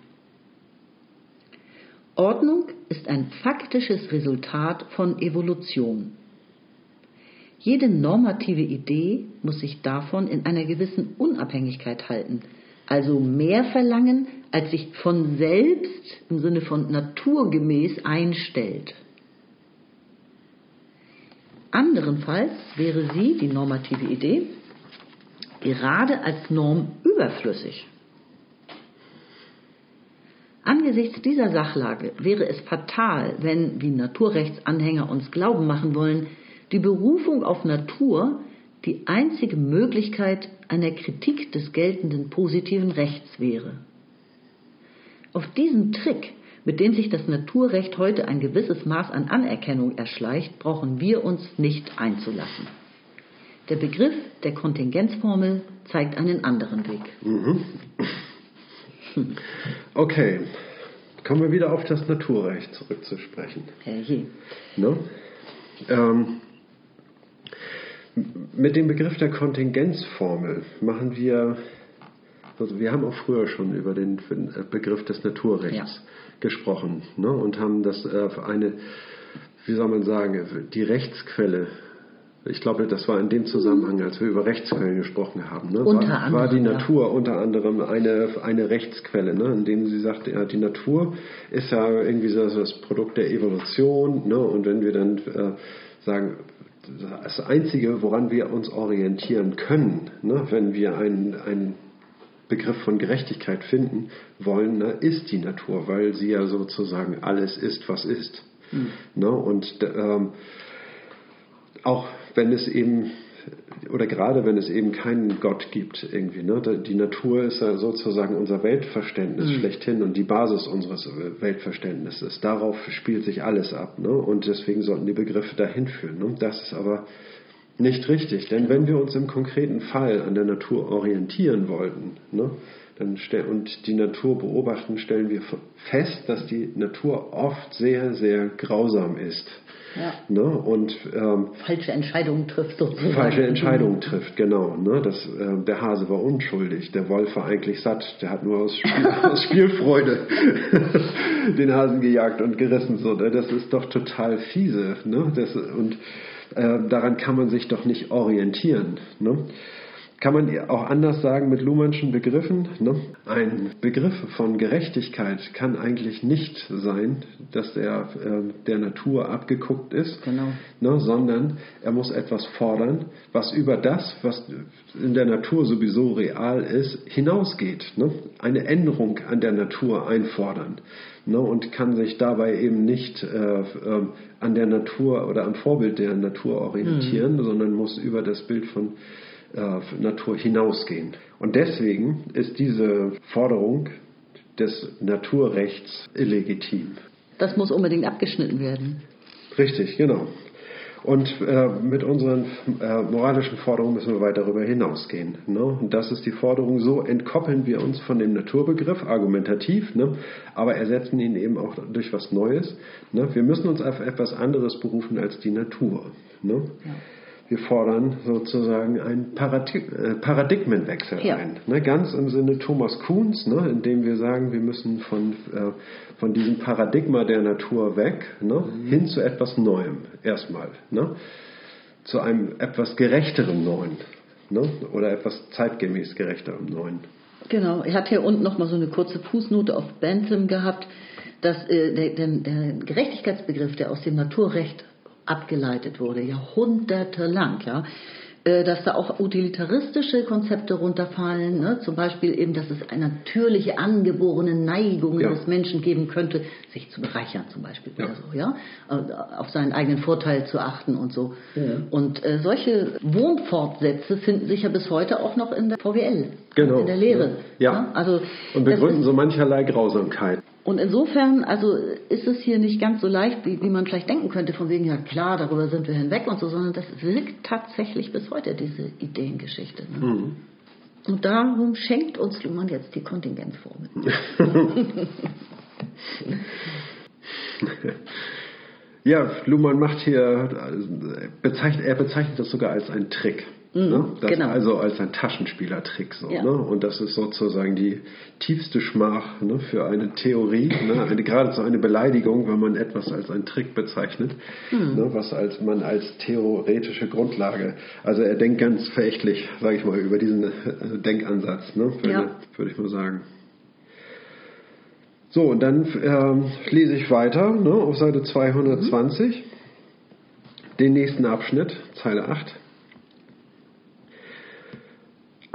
Ordnung ist ein faktisches Resultat von Evolution. Jede normative Idee muss sich davon in einer gewissen Unabhängigkeit halten, also mehr verlangen, als sich von selbst im Sinne von naturgemäß einstellt. Anderenfalls wäre sie, die normative Idee, gerade als Norm überflüssig. Angesichts dieser Sachlage wäre es fatal, wenn, wie Naturrechtsanhänger uns glauben machen wollen, die Berufung auf Natur die einzige Möglichkeit einer Kritik des geltenden positiven Rechts wäre. Auf diesen Trick, mit dem sich das Naturrecht heute ein gewisses Maß an Anerkennung erschleicht, brauchen wir uns nicht einzulassen. Der Begriff der Kontingenzformel zeigt einen anderen Weg. Mhm. Okay, kommen wir wieder auf das Naturrecht zurückzusprechen. Herrje. Ne? Ähm, mit dem Begriff der Kontingenzformel machen wir, also wir haben auch früher schon über den Begriff des Naturrechts ja. gesprochen ne? und haben das äh, eine, wie soll man sagen, die Rechtsquelle ich glaube, das war in dem Zusammenhang, als wir über Rechtsquellen gesprochen haben. Ne? Unter war, anderem, war die Natur ja. unter anderem eine, eine Rechtsquelle, ne? in dem sie sagte, ja, die Natur ist ja irgendwie so das Produkt der Evolution. Ne? Und wenn wir dann äh, sagen, das Einzige, woran wir uns orientieren können, ne? wenn wir einen, einen Begriff von Gerechtigkeit finden wollen, ne? ist die Natur, weil sie ja sozusagen alles ist, was ist. Mhm. Ne? Und ähm, auch wenn es eben oder gerade wenn es eben keinen Gott gibt irgendwie. Ne? Die Natur ist ja sozusagen unser Weltverständnis mhm. schlechthin und die Basis unseres Weltverständnisses. Darauf spielt sich alles ab. Ne? Und deswegen sollten die Begriffe dahin führen. Ne? Das ist aber nicht richtig, denn wenn wir uns im konkreten Fall an der Natur orientieren wollten, ne, dann und die Natur beobachten, stellen wir fest, dass die Natur oft sehr, sehr grausam ist. Ja. Ne? Und, ähm, falsche Entscheidungen trifft sozusagen. Falsche Entscheidungen trifft, genau. Ne? Das, äh, der Hase war unschuldig, der Wolf war eigentlich satt, der hat nur aus, Spiel, aus Spielfreude den Hasen gejagt und gerissen. So, ne? Das ist doch total fiese. Ne? Das, und äh, daran kann man sich doch nicht orientieren. Ne? Kann man auch anders sagen mit Luhmannschen Begriffen. Ne? Ein Begriff von Gerechtigkeit kann eigentlich nicht sein, dass er äh, der Natur abgeguckt ist, genau. ne? sondern er muss etwas fordern, was über das, was in der Natur sowieso real ist, hinausgeht. Ne? Eine Änderung an der Natur einfordern. Ne? Und kann sich dabei eben nicht äh, äh, an der Natur oder am Vorbild der Natur orientieren, mhm. sondern muss über das Bild von äh, Natur hinausgehen. Und deswegen ist diese Forderung des Naturrechts illegitim. Das muss unbedingt abgeschnitten werden. Richtig, genau. Und äh, mit unseren äh, moralischen Forderungen müssen wir weit darüber hinausgehen. Ne? Und das ist die Forderung, so entkoppeln wir uns von dem Naturbegriff, argumentativ, ne? aber ersetzen ihn eben auch durch was Neues. Ne? Wir müssen uns auf etwas anderes berufen als die Natur. Ne? Ja wir fordern sozusagen einen Paradig äh, Paradigmenwechsel ja. ein. Ne, ganz im Sinne Thomas Kuhns, ne, indem wir sagen, wir müssen von, äh, von diesem Paradigma der Natur weg ne, mhm. hin zu etwas Neuem erstmal. Ne, zu einem etwas gerechteren Neuen ne, oder etwas zeitgemäß gerechterem Neuen. Genau, er hat hier unten nochmal so eine kurze Fußnote auf Bentham gehabt, dass äh, der, der, der Gerechtigkeitsbegriff, der aus dem Naturrecht abgeleitet wurde, jahrhundertelang, ja, äh, dass da auch utilitaristische Konzepte runterfallen, ne? zum Beispiel eben, dass es eine natürliche angeborene Neigung ja. des Menschen geben könnte, sich zu bereichern zum Beispiel ja. oder so, ja, äh, auf seinen eigenen Vorteil zu achten und so. Ja. Und äh, solche Wohnfortsätze finden sich ja bis heute auch noch in der VWL, genau. in der Lehre. Ja. ja. Also und begründen so mancherlei Grausamkeit. Und insofern, also ist es hier nicht ganz so leicht, wie, wie, man vielleicht denken könnte, von wegen, ja klar, darüber sind wir hinweg und so, sondern das wirkt tatsächlich bis heute, diese Ideengeschichte. Ne? Mhm. Und darum schenkt uns Luhmann jetzt die Kontingentformel. ja, Luhmann macht hier, bezeichnet, er bezeichnet das sogar als einen Trick. Mhm, ne? das genau. Also als ein Taschenspielertrick. So, ja. ne? Und das ist sozusagen die tiefste Schmach ne? für eine Theorie, ne? eine, geradezu eine Beleidigung, wenn man etwas als einen Trick bezeichnet, mhm. ne? was als man als theoretische Grundlage, also er denkt ganz verächtlich, sage ich mal, über diesen äh, Denkansatz, ne? würde, ja. würde ich mal sagen. So, und dann ähm, lese ich weiter ne, auf Seite 220, den nächsten Abschnitt, Zeile 8.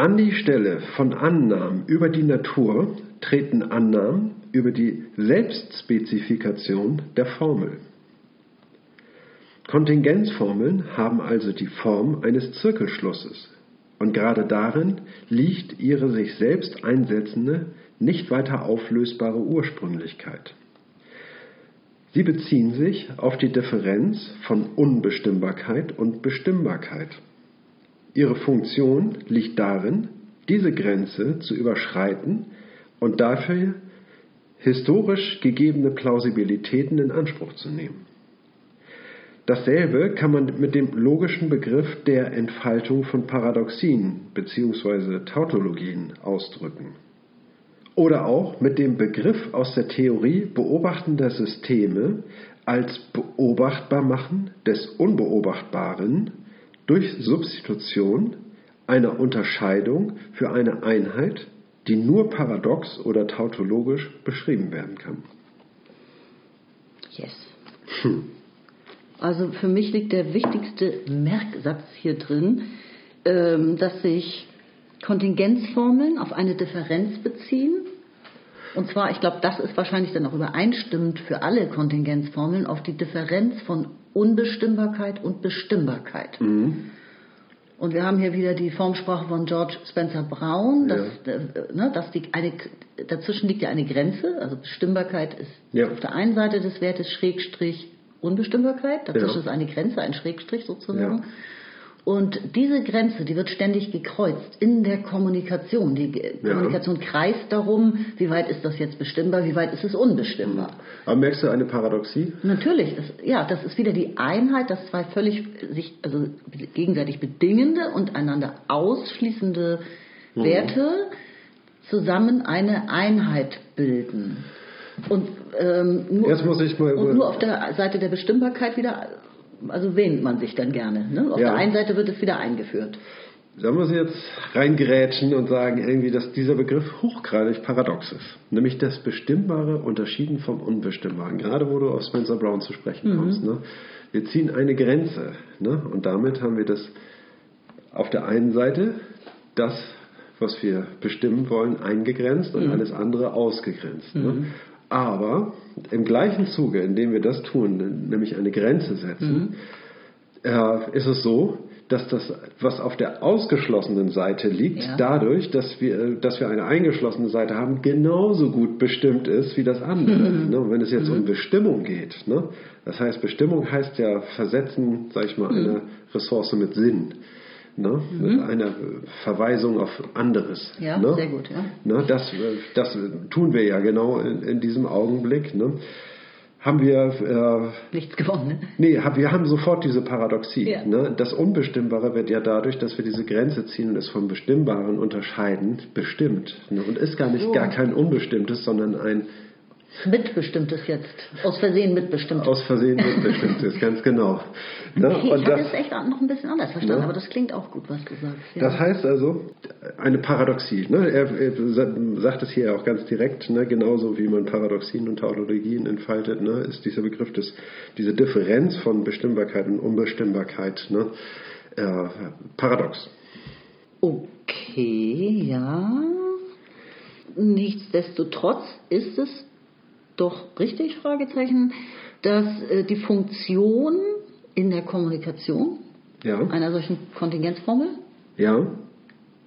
An die Stelle von Annahmen über die Natur treten Annahmen über die Selbstspezifikation der Formel. Kontingenzformeln haben also die Form eines Zirkelschlusses und gerade darin liegt ihre sich selbst einsetzende, nicht weiter auflösbare Ursprünglichkeit. Sie beziehen sich auf die Differenz von Unbestimmbarkeit und Bestimmbarkeit. Ihre Funktion liegt darin, diese Grenze zu überschreiten und dafür historisch gegebene Plausibilitäten in Anspruch zu nehmen. Dasselbe kann man mit dem logischen Begriff der Entfaltung von Paradoxien bzw. Tautologien ausdrücken. Oder auch mit dem Begriff aus der Theorie beobachtender Systeme als beobachtbar machen des Unbeobachtbaren durch Substitution einer Unterscheidung für eine Einheit, die nur paradox oder tautologisch beschrieben werden kann. Yes. Hm. Also für mich liegt der wichtigste Merksatz hier drin, ähm, dass sich Kontingenzformeln auf eine Differenz beziehen. Und zwar, ich glaube, das ist wahrscheinlich dann auch übereinstimmend für alle Kontingenzformeln auf die Differenz von Unbestimmbarkeit und Bestimmbarkeit. Mhm. Und wir haben hier wieder die Formsprache von George Spencer Brown, dass, ja. äh, ne, dass die eine, dazwischen liegt ja eine Grenze, also Bestimmbarkeit ist ja. auf der einen Seite des Wertes Schrägstrich Unbestimmbarkeit, dazwischen ja. ist eine Grenze, ein Schrägstrich sozusagen. Und diese Grenze, die wird ständig gekreuzt in der Kommunikation. Die Kommunikation ja. kreist darum, wie weit ist das jetzt bestimmbar, wie weit ist es unbestimmbar. Aber merkst du eine Paradoxie? Natürlich, das, ja, das ist wieder die Einheit, dass zwei völlig sich, also gegenseitig bedingende und einander ausschließende mhm. Werte zusammen eine Einheit bilden. Und, ähm, nur, Jetzt muss ich mal und nur auf der Seite der Bestimmbarkeit wieder, also wähnt man sich dann gerne. Ne? Auf ja. der einen Seite wird es wieder eingeführt. Da muss ich jetzt reingerätschen und sagen, irgendwie, dass dieser Begriff hochgradig paradox ist. Nämlich das Bestimmbare unterschieden vom Unbestimmbaren. Gerade wo du auf Spencer Brown zu sprechen mhm. kommst. Ne? Wir ziehen eine Grenze. Ne? Und damit haben wir das auf der einen Seite das, was wir bestimmen wollen, eingegrenzt und mhm. alles andere ausgegrenzt. Ne? Mhm. Ne? Aber im gleichen Zuge, in dem wir das tun, nämlich eine Grenze setzen, mhm. äh, ist es so, dass das, was auf der ausgeschlossenen Seite liegt, ja. dadurch, dass wir, dass wir eine eingeschlossene Seite haben, genauso gut bestimmt ist wie das andere. Mhm. Ne? wenn es jetzt mhm. um Bestimmung geht, ne? das heißt, Bestimmung heißt ja Versetzen, sag ich mal, mhm. eine Ressource mit Sinn ne? Mhm. mit einer Verweisung auf anderes. Ja, ne? sehr gut. Ja. Ne? Das, das tun wir ja genau in, in diesem Augenblick. Ne? haben wir äh, nichts gewonnen. Ne? Nee, hab, wir haben sofort diese Paradoxie. Ja. Ne? Das Unbestimmbare wird ja dadurch, dass wir diese Grenze ziehen und es vom Bestimmbaren unterscheiden, bestimmt. Ne? Und ist gar nicht so. gar kein Unbestimmtes, sondern ein Mitbestimmtes jetzt. Aus Versehen mitbestimmtes. Aus Versehen mitbestimmtes, ganz genau. Ne? Okay, ich habe es echt noch ein bisschen anders verstanden, ne? aber das klingt auch gut, was du sagst. Ja. Das heißt also, eine Paradoxie. Ne? Er, er, sagt es hier auch ganz direkt, ne? genauso wie man Paradoxien und Tautologien entfaltet, ne? ist dieser Begriff des, diese Differenz von Bestimmbarkeit und Unbestimmbarkeit ne? äh, paradox. Okay, ja. Nichtsdestotrotz ist es doch richtig, Fragezeichen, dass äh, die Funktion in der Kommunikation ja. einer solchen Kontingenzformel ja.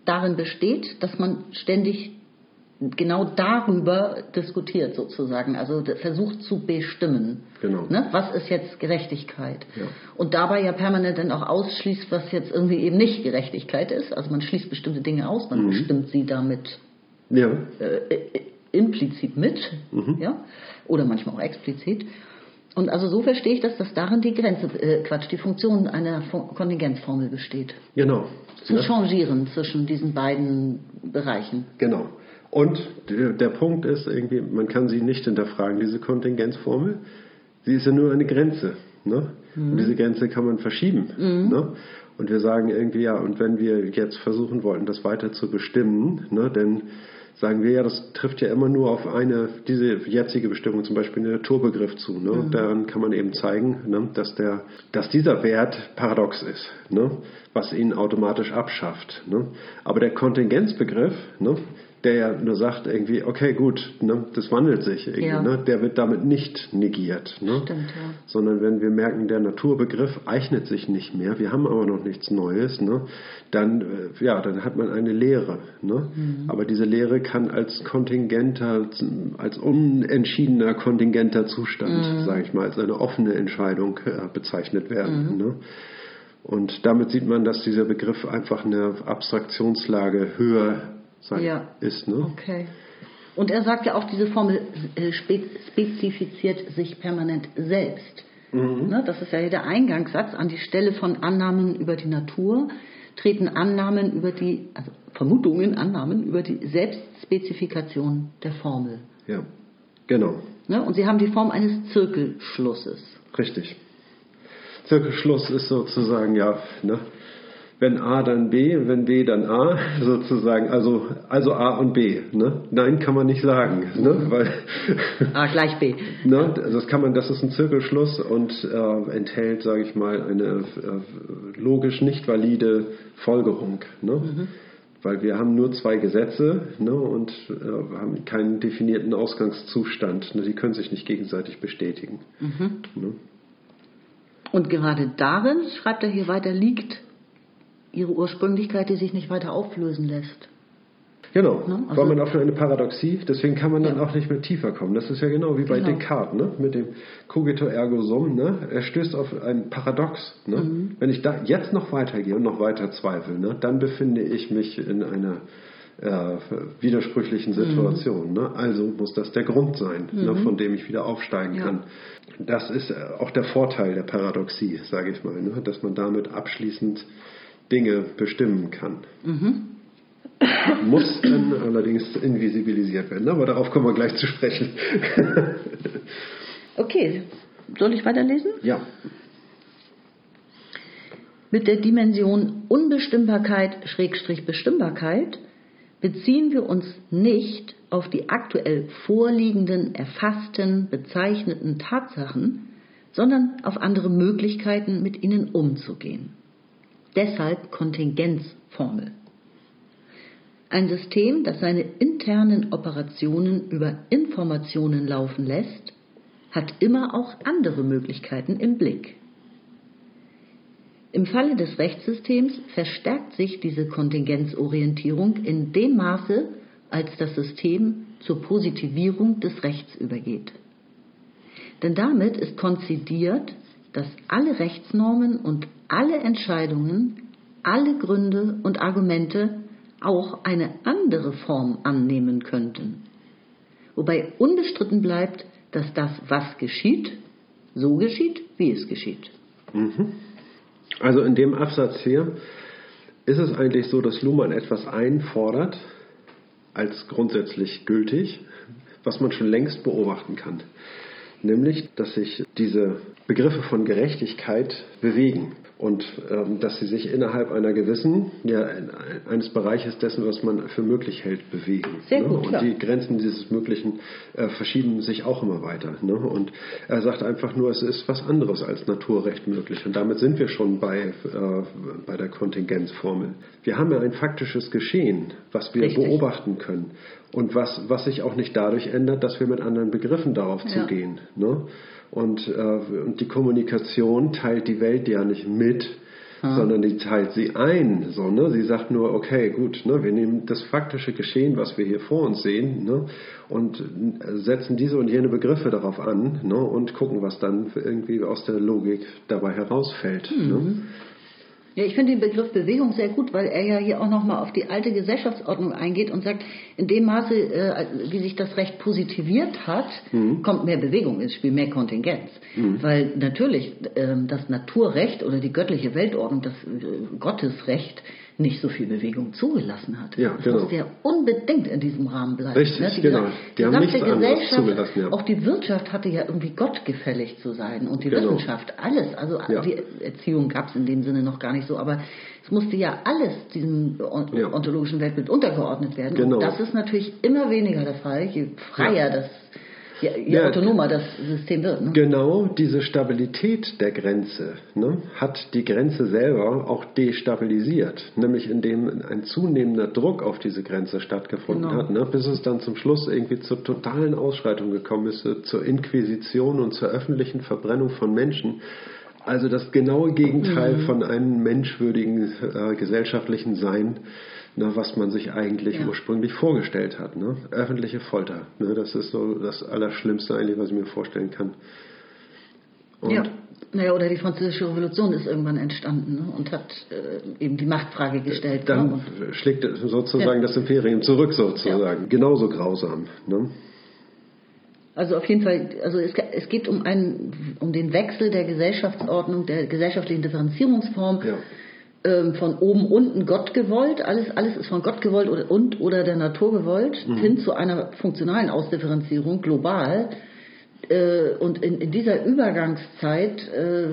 darin besteht, dass man ständig genau darüber diskutiert sozusagen, also versucht zu bestimmen. Genau. Ne? Was ist jetzt Gerechtigkeit? Ja. Und dabei ja permanent dann auch ausschließt, was jetzt irgendwie eben nicht Gerechtigkeit ist. Also man schließt bestimmte Dinge aus, man mhm. bestimmt sie damit ja. äh, implizit mit, mhm. ja, oder manchmal auch explizit. Und also so verstehe ich das, dass darin die Grenze, äh, Quatsch, die Funktion einer Kontingenzformel besteht. Genau. Zu ja. changieren zwischen diesen beiden Bereichen. Genau. Und der, der, Punkt ist irgendwie, man kann sie nicht hinterfragen, diese Kontingenzformel. Sie ist ja nur eine Grenze. Ne? Mhm. Und diese Grenze kann man verschieben. Mhm. Ne? Und wir sagen irgendwie, ja, und wenn wir jetzt versuchen wollten, das weiter zu bestimmen, ne, denn sagen wir ja, das trifft ja immer nur auf eine, diese jetzige Bestimmung, zum Beispiel den Naturbegriff zu. Ne? Mhm. Daran kann man eben zeigen, ne, dass, der, dass dieser Wert paradox ist, ne? was ihn automatisch abschafft. Ne? Aber der Kontingenzbegriff, ne, der ja nur sagt irgendwie, okay, gut, ne, das wandelt sich irgendwie, ja. ne, der wird damit nicht negiert. Ne? Stimmt, ja. Sondern wenn wir merken, der Naturbegriff eignet sich nicht mehr, wir haben aber noch nichts Neues, ne, dann, äh, ja, dann hat man eine Lehre. Ne? Mhm. Aber diese Lehre kann als kontingenter, als unentschiedener kontingenter Zustand, mhm. sage ich mal, als eine offene Entscheidung äh, bezeichnet werden. Mhm. Ne? Und damit sieht man, dass dieser Begriff einfach eine Abstraktionslage höher sein ja. ist. Ne? Okay. Und er sagt ja auch, diese Formel äh, spezifiziert sich permanent selbst. Mhm. Ne? Das ist ja der Eingangssatz. An die Stelle von Annahmen über die Natur treten Annahmen über die, also Vermutungen, Annahmen über die Selbstspezifikation der Formel. Ja, genau. Ne? Und Sie haben die Form eines Zirkelschlusses. Richtig. Zirkelschluss ist sozusagen, ja, ne, wenn A dann B, wenn B dann A, sozusagen, also, also A und B. Ne? Nein, kann man nicht sagen, ne? weil A gleich B. Ne? Das kann man, das ist ein Zirkelschluss und äh, enthält, sage ich mal, eine äh, logisch nicht valide Folgerung. Ne? Mhm. Weil wir haben nur zwei Gesetze ne, und äh, haben keinen definierten Ausgangszustand. Ne? Die können sich nicht gegenseitig bestätigen. Mhm. Ne? Und gerade darin, schreibt er hier weiter, liegt ihre Ursprünglichkeit, die sich nicht weiter auflösen lässt. Genau, ne? also, weil man auf eine Paradoxie, deswegen kann man dann ja. auch nicht mehr tiefer kommen. Das ist ja genau wie bei genau. Descartes, ne? mit dem Cogito ergo sum. Ne? Er stößt auf ein Paradox. Ne? Mhm. Wenn ich da jetzt noch weitergehe und noch weiter zweifle, ne? dann befinde ich mich in einer äh, widersprüchlichen mhm. Situation. Mhm. Ne? Also muss das der Grund sein, ne? mhm. ne? von dem ich wieder aufsteigen ja. kann. Das ist äh, auch der Vorteil der Paradoxie, sage ich mal, ne? dass man damit abschließend Dinge bestimmen kann. Mhm. Muss dann allerdings invisibilisiert werden, aber darauf kommen wir gleich zu sprechen. okay, soll ich weiterlesen? Ja. Mit der Dimension Unbestimmbarkeit Schrägstrich Bestimmbarkeit beziehen wir uns nicht auf die aktuell vorliegenden, erfassten, bezeichneten Tatsachen, sondern auf andere Möglichkeiten, mit ihnen umzugehen. Deshalb Kontingenzformel. Ein System, das seine internen Operationen über Informationen laufen lässt, hat immer auch andere Möglichkeiten im Blick. Im Falle des Rechtssystems verstärkt sich diese Kontingenzorientierung in dem Maße, als das System zur Positivierung des Rechts übergeht. Denn damit ist konzidiert, dass alle Rechtsnormen und alle Entscheidungen, alle Gründe und Argumente auch eine andere Form annehmen könnten. Wobei unbestritten bleibt, dass das, was geschieht, so geschieht, wie es geschieht. Mhm. Also in dem Absatz hier ist es eigentlich so, dass Luhmann etwas einfordert als grundsätzlich gültig, was man schon längst beobachten kann. Nämlich, dass sich diese Begriffe von Gerechtigkeit bewegen und ähm, dass sie sich innerhalb einer gewissen, ja, eines Bereiches dessen, was man für möglich hält, bewegen. Sehr ne? gut, und klar. die Grenzen dieses Möglichen äh, verschieben sich auch immer weiter. Ne? Und er sagt einfach nur, es ist was anderes als Naturrecht möglich. Und damit sind wir schon bei, äh, bei der Kontingenzformel. Wir haben ja ein faktisches Geschehen, was wir Richtig. beobachten können. Und was, was sich auch nicht dadurch ändert, dass wir mit anderen Begriffen darauf ja. zugehen. Ne? Und, äh, und die Kommunikation teilt die Welt ja nicht mit, hm. sondern die teilt sie ein. So, ne? Sie sagt nur, okay, gut, ne? wir nehmen das faktische Geschehen, was wir hier vor uns sehen, ne? und setzen diese und jene Begriffe darauf an ne? und gucken, was dann irgendwie aus der Logik dabei herausfällt. Ne? Mhm. Ne? Ja, ich finde den Begriff Bewegung sehr gut, weil er ja hier auch nochmal auf die alte Gesellschaftsordnung eingeht und sagt, in dem Maße, äh, wie sich das Recht positiviert hat, mhm. kommt mehr Bewegung ins Spiel, mehr Kontingenz. Mhm. Weil natürlich äh, das Naturrecht oder die göttliche Weltordnung, das äh, Gottesrecht, nicht so viel Bewegung zugelassen hat. Ja, das genau. musste ja unbedingt in diesem Rahmen bleiben. Richtig, ne? Die, genau. Die haben gesamte nichts anderes zugelassen, ja. auch die Wirtschaft hatte ja irgendwie gottgefällig zu sein und die Genau. Wissenschaft, alles. Also Ja. die Erziehung gab es in dem Sinne noch gar nicht so, aber es musste ja alles diesem ontologischen Weltbild untergeordnet werden. Genau. Und das ist natürlich immer weniger der Fall, je freier das, je, je Ja. autonomer das System wird. Ne? Genau diese Stabilität der Grenze ne, hat die Grenze selber auch destabilisiert, nämlich indem ein zunehmender Druck auf diese Grenze stattgefunden Genau. hat, ne, bis es dann zum Schluss irgendwie zur totalen Ausschreitung gekommen ist, zur Inquisition und zur öffentlichen Verbrennung von Menschen. Also das genaue Gegenteil von einem menschwürdigen äh, gesellschaftlichen Sein, ne, was man sich eigentlich Ja. ursprünglich vorgestellt hat. Ne? Öffentliche Folter, ne? das ist so das Allerschlimmste eigentlich, was ich mir vorstellen kann. Und ja. Naja, oder die Französische Revolution ist irgendwann entstanden ne? und hat äh, eben die Machtfrage gestellt. ne? dann Und, schlägt sozusagen Ja. das Imperium zurück, sozusagen. Genauso grausam. Ne? also auf jeden Fall, also es, es geht um einen, um den Wechsel der Gesellschaftsordnung, der gesellschaftlichen Differenzierungsform. Ja. Ähm, von oben unten Gott gewollt, alles, alles ist von Gott gewollt oder, und oder der Natur gewollt, Mhm. hin zu einer funktionalen Ausdifferenzierung global. Äh, und in, in dieser Übergangszeit äh,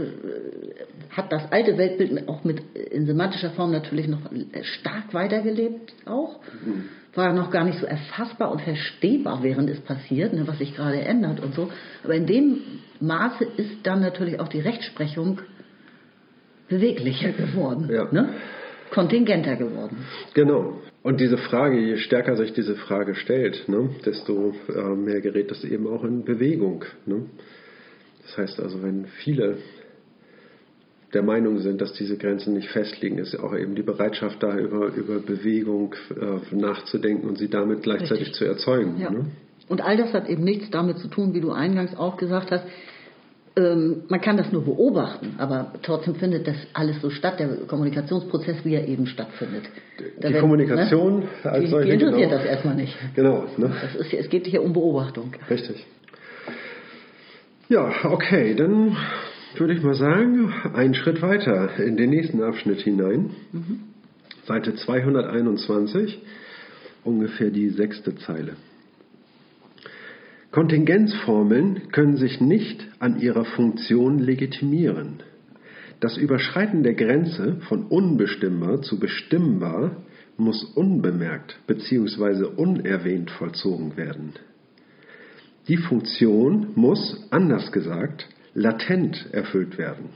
hat das alte Weltbild auch mit in semantischer Form natürlich noch stark weitergelebt auch. War noch gar nicht so erfassbar und verstehbar, während es passiert, ne, was sich gerade ändert und so. Aber in dem Maße ist dann natürlich auch die Rechtsprechung beweglicher geworden, Ja. ne? kontingenter geworden. Genau. Und diese Frage, je stärker sich diese Frage stellt, ne, desto äh, mehr gerät das eben auch in Bewegung. Ne? Das heißt also, wenn viele der Meinung sind, dass diese Grenzen nicht festlegen, ist auch eben die Bereitschaft da, über, über Bewegung äh, nachzudenken und sie damit gleichzeitig Richtig. zu erzeugen. Ja. Ne? Und all das hat eben nichts damit zu tun, wie du eingangs auch gesagt hast. Ähm, man kann das nur beobachten, aber trotzdem findet das alles so statt, der Kommunikationsprozess, wie er eben stattfindet. Da Die werden, Kommunikation ne, als die, solche, die interessiert genau. das erstmal nicht. Genau, ne? Ist, es geht hier um Beobachtung. Richtig. Ja, okay, dann würde ich mal sagen, einen Schritt weiter in den nächsten Abschnitt hinein. Seite 221, ungefähr die sechste Zeile. Kontingenzformeln können sich nicht an ihrer Funktion legitimieren. Das Überschreiten der Grenze von unbestimmbar zu bestimmbar muss unbemerkt bzw. unerwähnt vollzogen werden. Die Funktion muss, anders gesagt, latent erfüllt werden.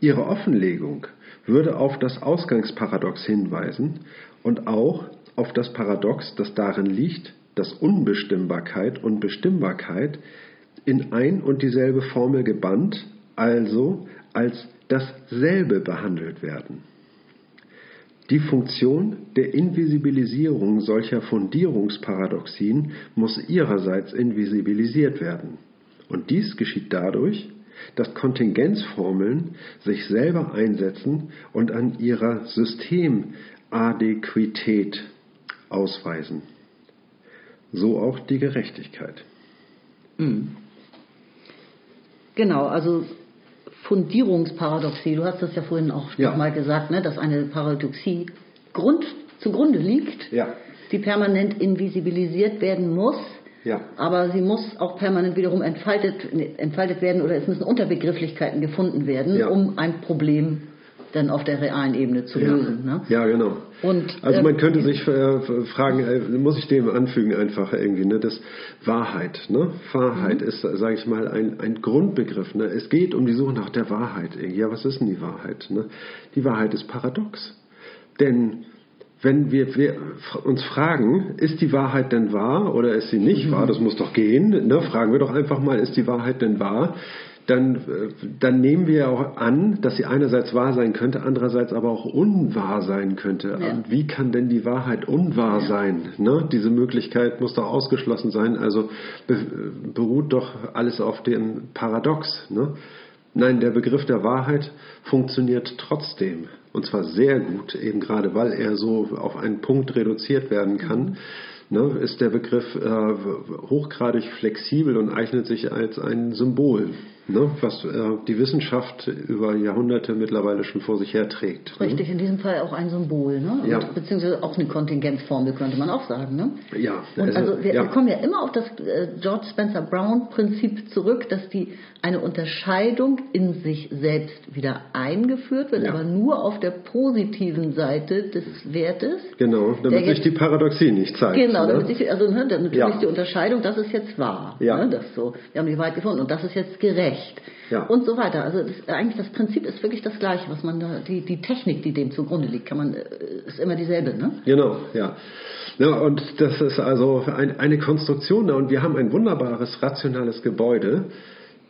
Ihre Offenlegung würde auf das Ausgangsparadox hinweisen und auch auf das Paradox, das darin liegt, dass Unbestimmbarkeit und Bestimmbarkeit in ein und dieselbe Formel gebannt, also als dasselbe behandelt werden. Die Funktion der Invisibilisierung solcher Fundierungsparadoxien muss ihrerseits invisibilisiert werden. Und dies geschieht dadurch, dass Kontingenzformeln sich selber einsetzen und an ihrer Systemadäquität ausweisen. So auch die Gerechtigkeit. Genau, also Fundierungsparadoxie, du hast das ja vorhin auch Ja. noch mal gesagt, ne, dass eine Paradoxie Grund, zugrunde liegt, Ja. die permanent invisibilisiert werden muss, Ja. aber sie muss auch permanent wiederum entfaltet, entfaltet werden oder es müssen Unterbegrifflichkeiten gefunden werden, Ja. um ein Problem dann auf der realen Ebene zu lösen. Ne? Ja, genau. Und, also ähm, man könnte sich äh, fragen, äh, muss ich dem anfügen einfach irgendwie, ne, das Wahrheit, ne? Wahrheit Mhm. ist, sage ich mal, ein, ein Grundbegriff. Ne? Es geht um die Suche nach der Wahrheit. irgendwie. Ja, was ist denn die Wahrheit? Ne? Die Wahrheit ist paradox. Denn wenn wir, wir uns fragen, ist die Wahrheit denn wahr oder ist sie nicht wahr? Das muss doch gehen. Ne? Fragen wir doch einfach mal, ist die Wahrheit denn wahr? Dann, äh, dann nehmen wir auch an, dass sie einerseits wahr sein könnte, andererseits aber auch unwahr sein könnte. Ja. Und wie kann denn die Wahrheit unwahr sein? Ne? Diese Möglichkeit muss doch ausgeschlossen sein. Also be beruht doch alles auf dem Paradox. Ne? Nein, der Begriff der Wahrheit funktioniert trotzdem. Und zwar sehr gut, eben gerade weil er so auf einen Punkt reduziert werden kann. Ne, ist der Begriff äh, hochgradig flexibel und eignet sich als ein Symbol ne, was äh, die Wissenschaft über Jahrhunderte mittlerweile schon vor sich her trägt. Ne? Richtig, in diesem Fall auch ein Symbol, ne? Und, ja. beziehungsweise auch eine Kontingenzformel könnte man auch sagen. Ne? Ja. Und also, also wir, ja. wir, kommen ja immer auf das äh, George Spencer Brown Prinzip zurück, dass die eine Unterscheidung in sich selbst wieder eingeführt wird, ja. aber nur auf der positiven Seite des Wertes. Genau, damit sich die Paradoxie nicht zeigt. Genau, ne? damit sich, also ne, natürlich ja. die Unterscheidung, das ist jetzt wahr. Ja. Ne, das so, wir haben die Wahrheit gefunden und das ist jetzt gerecht. Ja. Und so weiter. Also das, eigentlich das Prinzip ist wirklich das gleiche, was man da, die, die Technik, die dem zugrunde liegt, kann man, äh, ist immer dieselbe, ne? Genau, ja. Ja, und das ist also ein, eine Konstruktion und wir haben ein wunderbares, rationales Gebäude,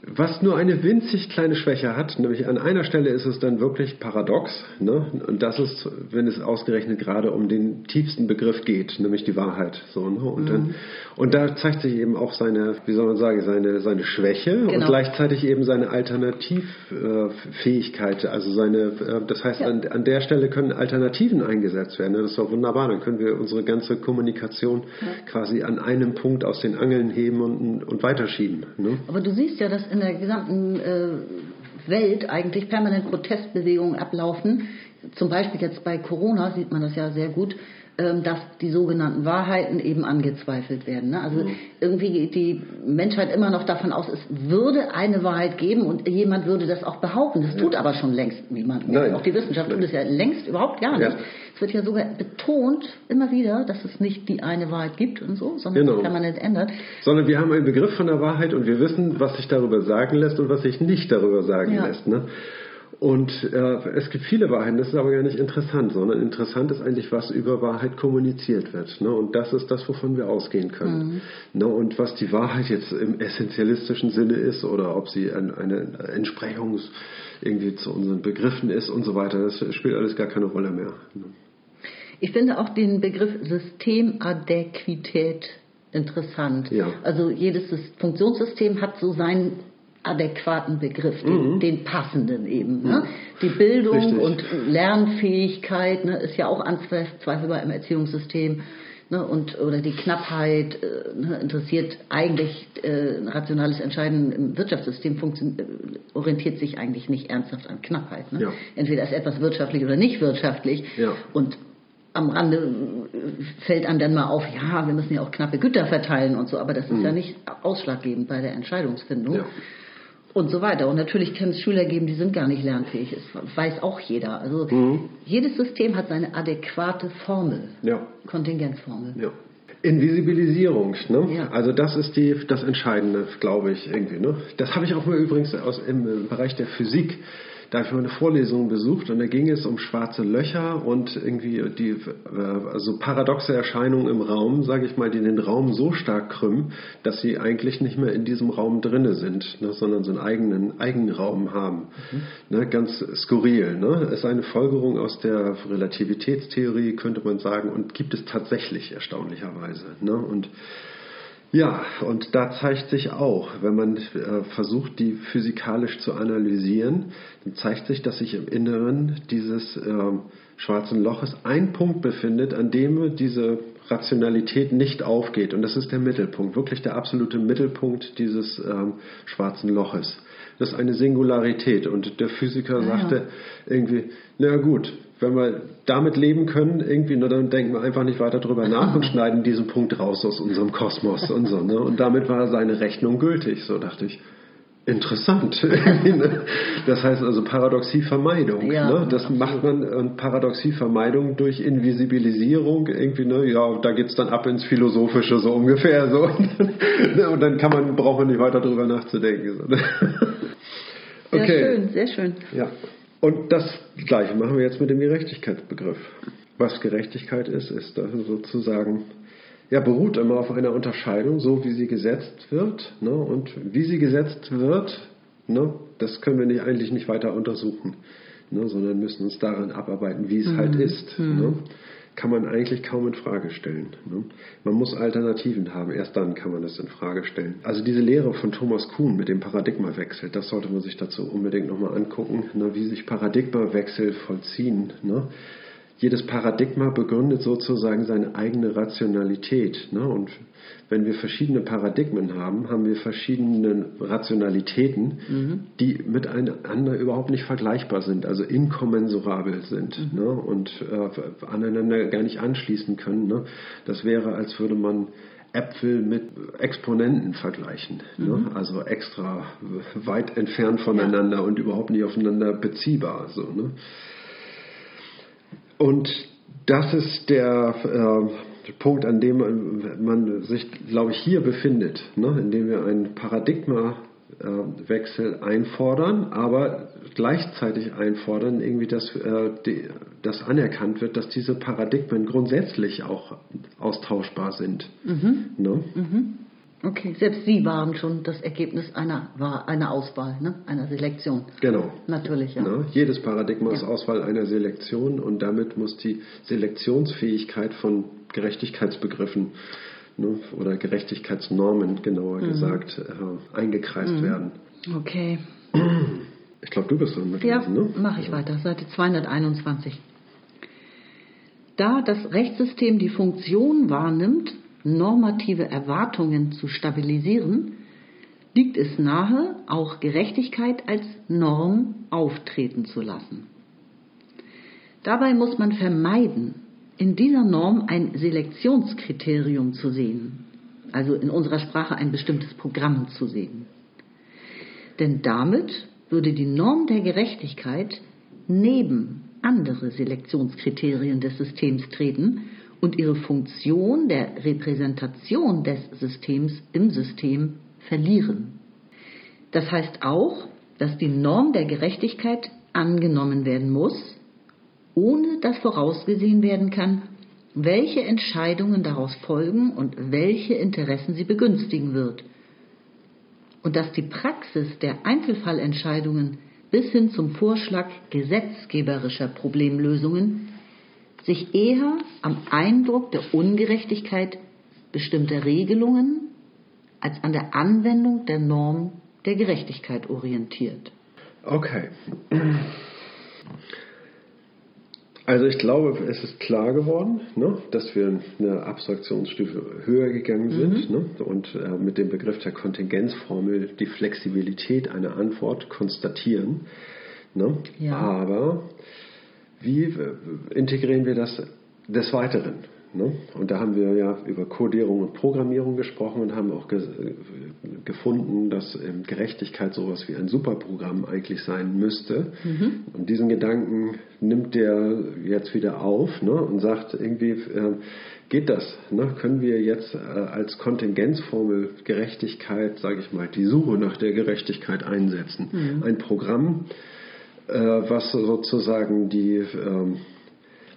was nur eine winzig kleine Schwäche hat, nämlich an einer Stelle ist es dann wirklich paradox. Ne? Und das ist, wenn es ausgerechnet gerade um den tiefsten Begriff geht, nämlich die Wahrheit. So, ne? und, mhm. dann, und da zeigt sich eben auch seine, wie soll man sagen, seine, seine Schwäche genau. und gleichzeitig eben seine Alternativfähigkeit. Also seine, äh, das heißt, ja. an, an der Stelle können Alternativen eingesetzt werden. Ne? Das ist doch wunderbar. Dann können wir unsere ganze Kommunikation ja. quasi an einem Punkt aus den Angeln heben und, und weiterschieben. Ne? Aber du siehst ja, dass in der gesamten äh, Welt eigentlich permanent Protestbewegungen ablaufen. Zum Beispiel jetzt bei Corona sieht man das ja sehr gut, dass die sogenannten Wahrheiten eben angezweifelt werden. Ne? Also mhm. irgendwie geht die Menschheit immer noch davon aus, es würde eine Wahrheit geben und jemand würde das auch behaupten. Das tut aber schon längst niemand mehr. Auch die Wissenschaft tut es ja längst überhaupt gar nicht. Ja. Es wird ja sogar betont immer wieder, dass es nicht die eine Wahrheit gibt und so, sondern genau. permanent ändert. Sondern wir haben einen Begriff von der Wahrheit und wir wissen, was sich darüber sagen lässt und was sich nicht darüber sagen ja. lässt. Ne? Und äh, es gibt viele Wahrheiten, das ist aber gar nicht interessant, sondern interessant ist eigentlich, was über Wahrheit kommuniziert wird. Ne? Und das ist das, wovon wir ausgehen können. Mhm. Ne? Und was die Wahrheit jetzt im essentialistischen Sinne ist oder ob sie ein, eine Entsprechung irgendwie zu unseren Begriffen ist und so weiter, das spielt alles gar keine Rolle mehr. Ne? Ich finde auch den Begriff Systemadäquität interessant. Ja. Also jedes Funktionssystem hat so seinen adäquaten Begriff, den, mhm. den passenden eben. Ne? Die Bildung Richtig. und Lernfähigkeit ne, ist ja auch anzweifelbar im Erziehungssystem. Ne, und, oder die Knappheit äh, ne, interessiert eigentlich äh, ein rationales Entscheiden im Wirtschaftssystem äh, orientiert sich eigentlich nicht ernsthaft an Knappheit. Ne? Ja. Entweder ist etwas wirtschaftlich oder nicht wirtschaftlich. Ja. Und am Rande äh, fällt einem dann mal auf, ja, wir müssen ja auch knappe Güter verteilen und so, aber das ist mhm. ja nicht ausschlaggebend bei der Entscheidungsfindung. Ja und so weiter. Und natürlich kann es Schüler geben, die sind gar nicht lernfähig. Das weiß auch jeder. Also mhm. jedes System hat seine adäquate Formel, ja. Kontingenzformel. Ja. Invisibilisierung, ne? Ja. Also das ist die, das Entscheidende, glaube ich, irgendwie. Ne? Das habe ich auch mal übrigens aus, im Bereich der Physik da habe ich mal eine Vorlesung besucht und da ging es um schwarze Löcher und irgendwie die äh, also paradoxe Erscheinungen im Raum, sage ich mal, die den Raum so stark krümmen, dass sie eigentlich nicht mehr in diesem Raum drinne sind, ne, sondern so einen eigenen Eigenraum haben. Mhm. Ne, ganz skurril. Ne? Ist eine Folgerung aus der Relativitätstheorie, könnte man sagen, und gibt es tatsächlich erstaunlicherweise. Ne? Und ja, und da zeigt sich auch, wenn man äh, versucht, die physikalisch zu analysieren, dann zeigt sich, dass sich im Inneren dieses äh, schwarzen Loches ein Punkt befindet, an dem diese Rationalität nicht aufgeht. Und das ist der Mittelpunkt, wirklich der absolute Mittelpunkt dieses ähm, schwarzen Loches. Das ist eine Singularität. Und der Physiker ja, sagte irgendwie, na gut, wenn wir damit leben können, irgendwie, nur dann denken wir einfach nicht weiter drüber nach und schneiden diesen Punkt raus aus unserem Kosmos und so. Ne? Und damit war seine Rechnung gültig. So dachte ich, interessant. Ne? das heißt also Paradoxievermeidung. Ja, ne? Das absolut. macht man und Paradoxievermeidung durch Invisibilisierung irgendwie, ne? ja, da geht's dann ab ins Philosophische so ungefähr so. Ne? und dann kann man, braucht man nicht weiter drüber nachzudenken. So, ne? okay. Sehr schön, sehr schön. Ja. Und das Gleiche machen wir jetzt mit dem Gerechtigkeitsbegriff. Was Gerechtigkeit ist, ist sozusagen, ja, beruht immer auf einer Unterscheidung, so wie sie gesetzt wird. Ne? Und wie sie gesetzt wird, ne, das können wir nicht, eigentlich nicht weiter untersuchen, ne, sondern müssen uns daran abarbeiten, wie es halt mhm. halt ist. Mhm. Ne? Kann man eigentlich kaum in Frage stellen. Ne? Man muss Alternativen haben, erst dann kann man das in Frage stellen. Also diese Lehre von Thomas Kuhn mit dem Paradigmawechsel, das sollte man sich dazu unbedingt nochmal angucken, ne? wie sich Paradigmawechsel vollziehen. Ne? jedes Paradigma begründet sozusagen seine eigene Rationalität. Ne? Und wenn wir verschiedene Paradigmen haben, haben wir verschiedene Rationalitäten, mhm. die miteinander überhaupt nicht vergleichbar sind, also inkommensurabel sind mhm. ne? und äh, aneinander gar nicht anschließen können. Ne? Das wäre, als würde man Äpfel mit Exponenten vergleichen. Ne? Mhm. Ne? Also extra weit entfernt voneinander ja. und überhaupt nicht aufeinander beziehbar. So, ne? Und das ist der äh, Punkt, an dem man sich, glaube ich, hier befindet, ne? indem wir einen Paradigmawechsel einfordern, aber gleichzeitig einfordern, irgendwie, dass, äh, die, dass anerkannt wird, dass diese Paradigmen grundsätzlich auch austauschbar sind. Mhm. Ne? Mhm. Okay, selbst Sie waren schon das Ergebnis einer, war einer Auswahl, ne? einer Selektion. Genau. Natürlich, ja. Ne? Jedes Paradigma ja. ist Auswahl einer Selektion und damit muss die Selektionsfähigkeit von Gerechtigkeitsbegriffen ne? oder Gerechtigkeitsnormen, genauer mhm. gesagt, äh, eingekreist mhm. werden. Okay. Ich glaube, du bist dran mit Ja, ne? mache ich weiter. Seite 221. Da das Rechtssystem die Funktion wahrnimmt, normative Erwartungen zu stabilisieren, liegt es nahe, auch Gerechtigkeit als Norm auftreten zu lassen. Dabei muss man vermeiden, in dieser Norm ein Selektionskriterium zu sehen, also in unserer Sprache ein bestimmtes Programm zu sehen. Denn damit würde die Norm der Gerechtigkeit neben andere Selektionskriterien des Systems treten und ihre Funktion der Repräsentation des Systems im System verlieren. Das heißt auch, dass die Norm der Gerechtigkeit angenommen werden muss, ohne dass vorausgesehen werden kann, welche Entscheidungen daraus folgen und welche Interessen sie begünstigen wird. Und dass die Praxis der Einzelfallentscheidungen bis hin zum Vorschlag gesetzgeberischer Problemlösungen sich eher am Eindruck der Ungerechtigkeit bestimmter Regelungen als an der Anwendung der Norm der Gerechtigkeit orientiert. Okay. Also ich glaube, es ist klar geworden, ne, dass wir eine Abstraktionsstufe höher gegangen sind mhm. ne, und äh, mit dem Begriff der Kontingenzformel die Flexibilität einer Antwort konstatieren. Ne. Ja. Aber wie äh, integrieren wir das des Weiteren? Ne? Und da haben wir ja über Codierung und Programmierung gesprochen und haben auch ge äh, gefunden, dass Gerechtigkeit sowas wie ein Superprogramm eigentlich sein müsste. Mhm. Und diesen Gedanken nimmt der jetzt wieder auf ne? und sagt irgendwie, äh, geht das? Ne? Können wir jetzt äh, als Kontingenzformel Gerechtigkeit, sage ich mal, die Suche nach der Gerechtigkeit einsetzen? Mhm. Ein Programm, äh, was sozusagen die ähm,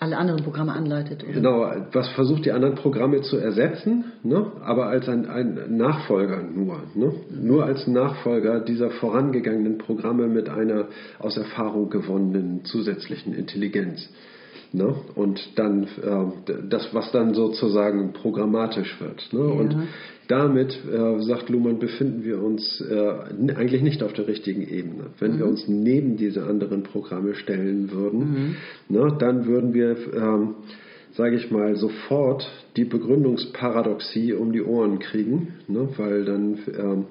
alle anderen Programme anleitet. Oder? Genau, was versucht die anderen Programme zu ersetzen, ne? aber als ein, ein Nachfolger nur. Ne? Nur als Nachfolger dieser vorangegangenen Programme mit einer aus Erfahrung gewonnenen zusätzlichen Intelligenz. Ne? Und dann äh, das, was dann sozusagen programmatisch wird. Ne? Ja. Und damit, äh, sagt Luhmann, befinden wir uns äh, eigentlich nicht auf der richtigen Ebene. Wenn mhm. wir uns neben diese anderen Programme stellen würden, mhm. ne, dann würden wir, ähm, sage ich mal, sofort die Begründungsparadoxie um die Ohren kriegen, ne, weil dann ähm,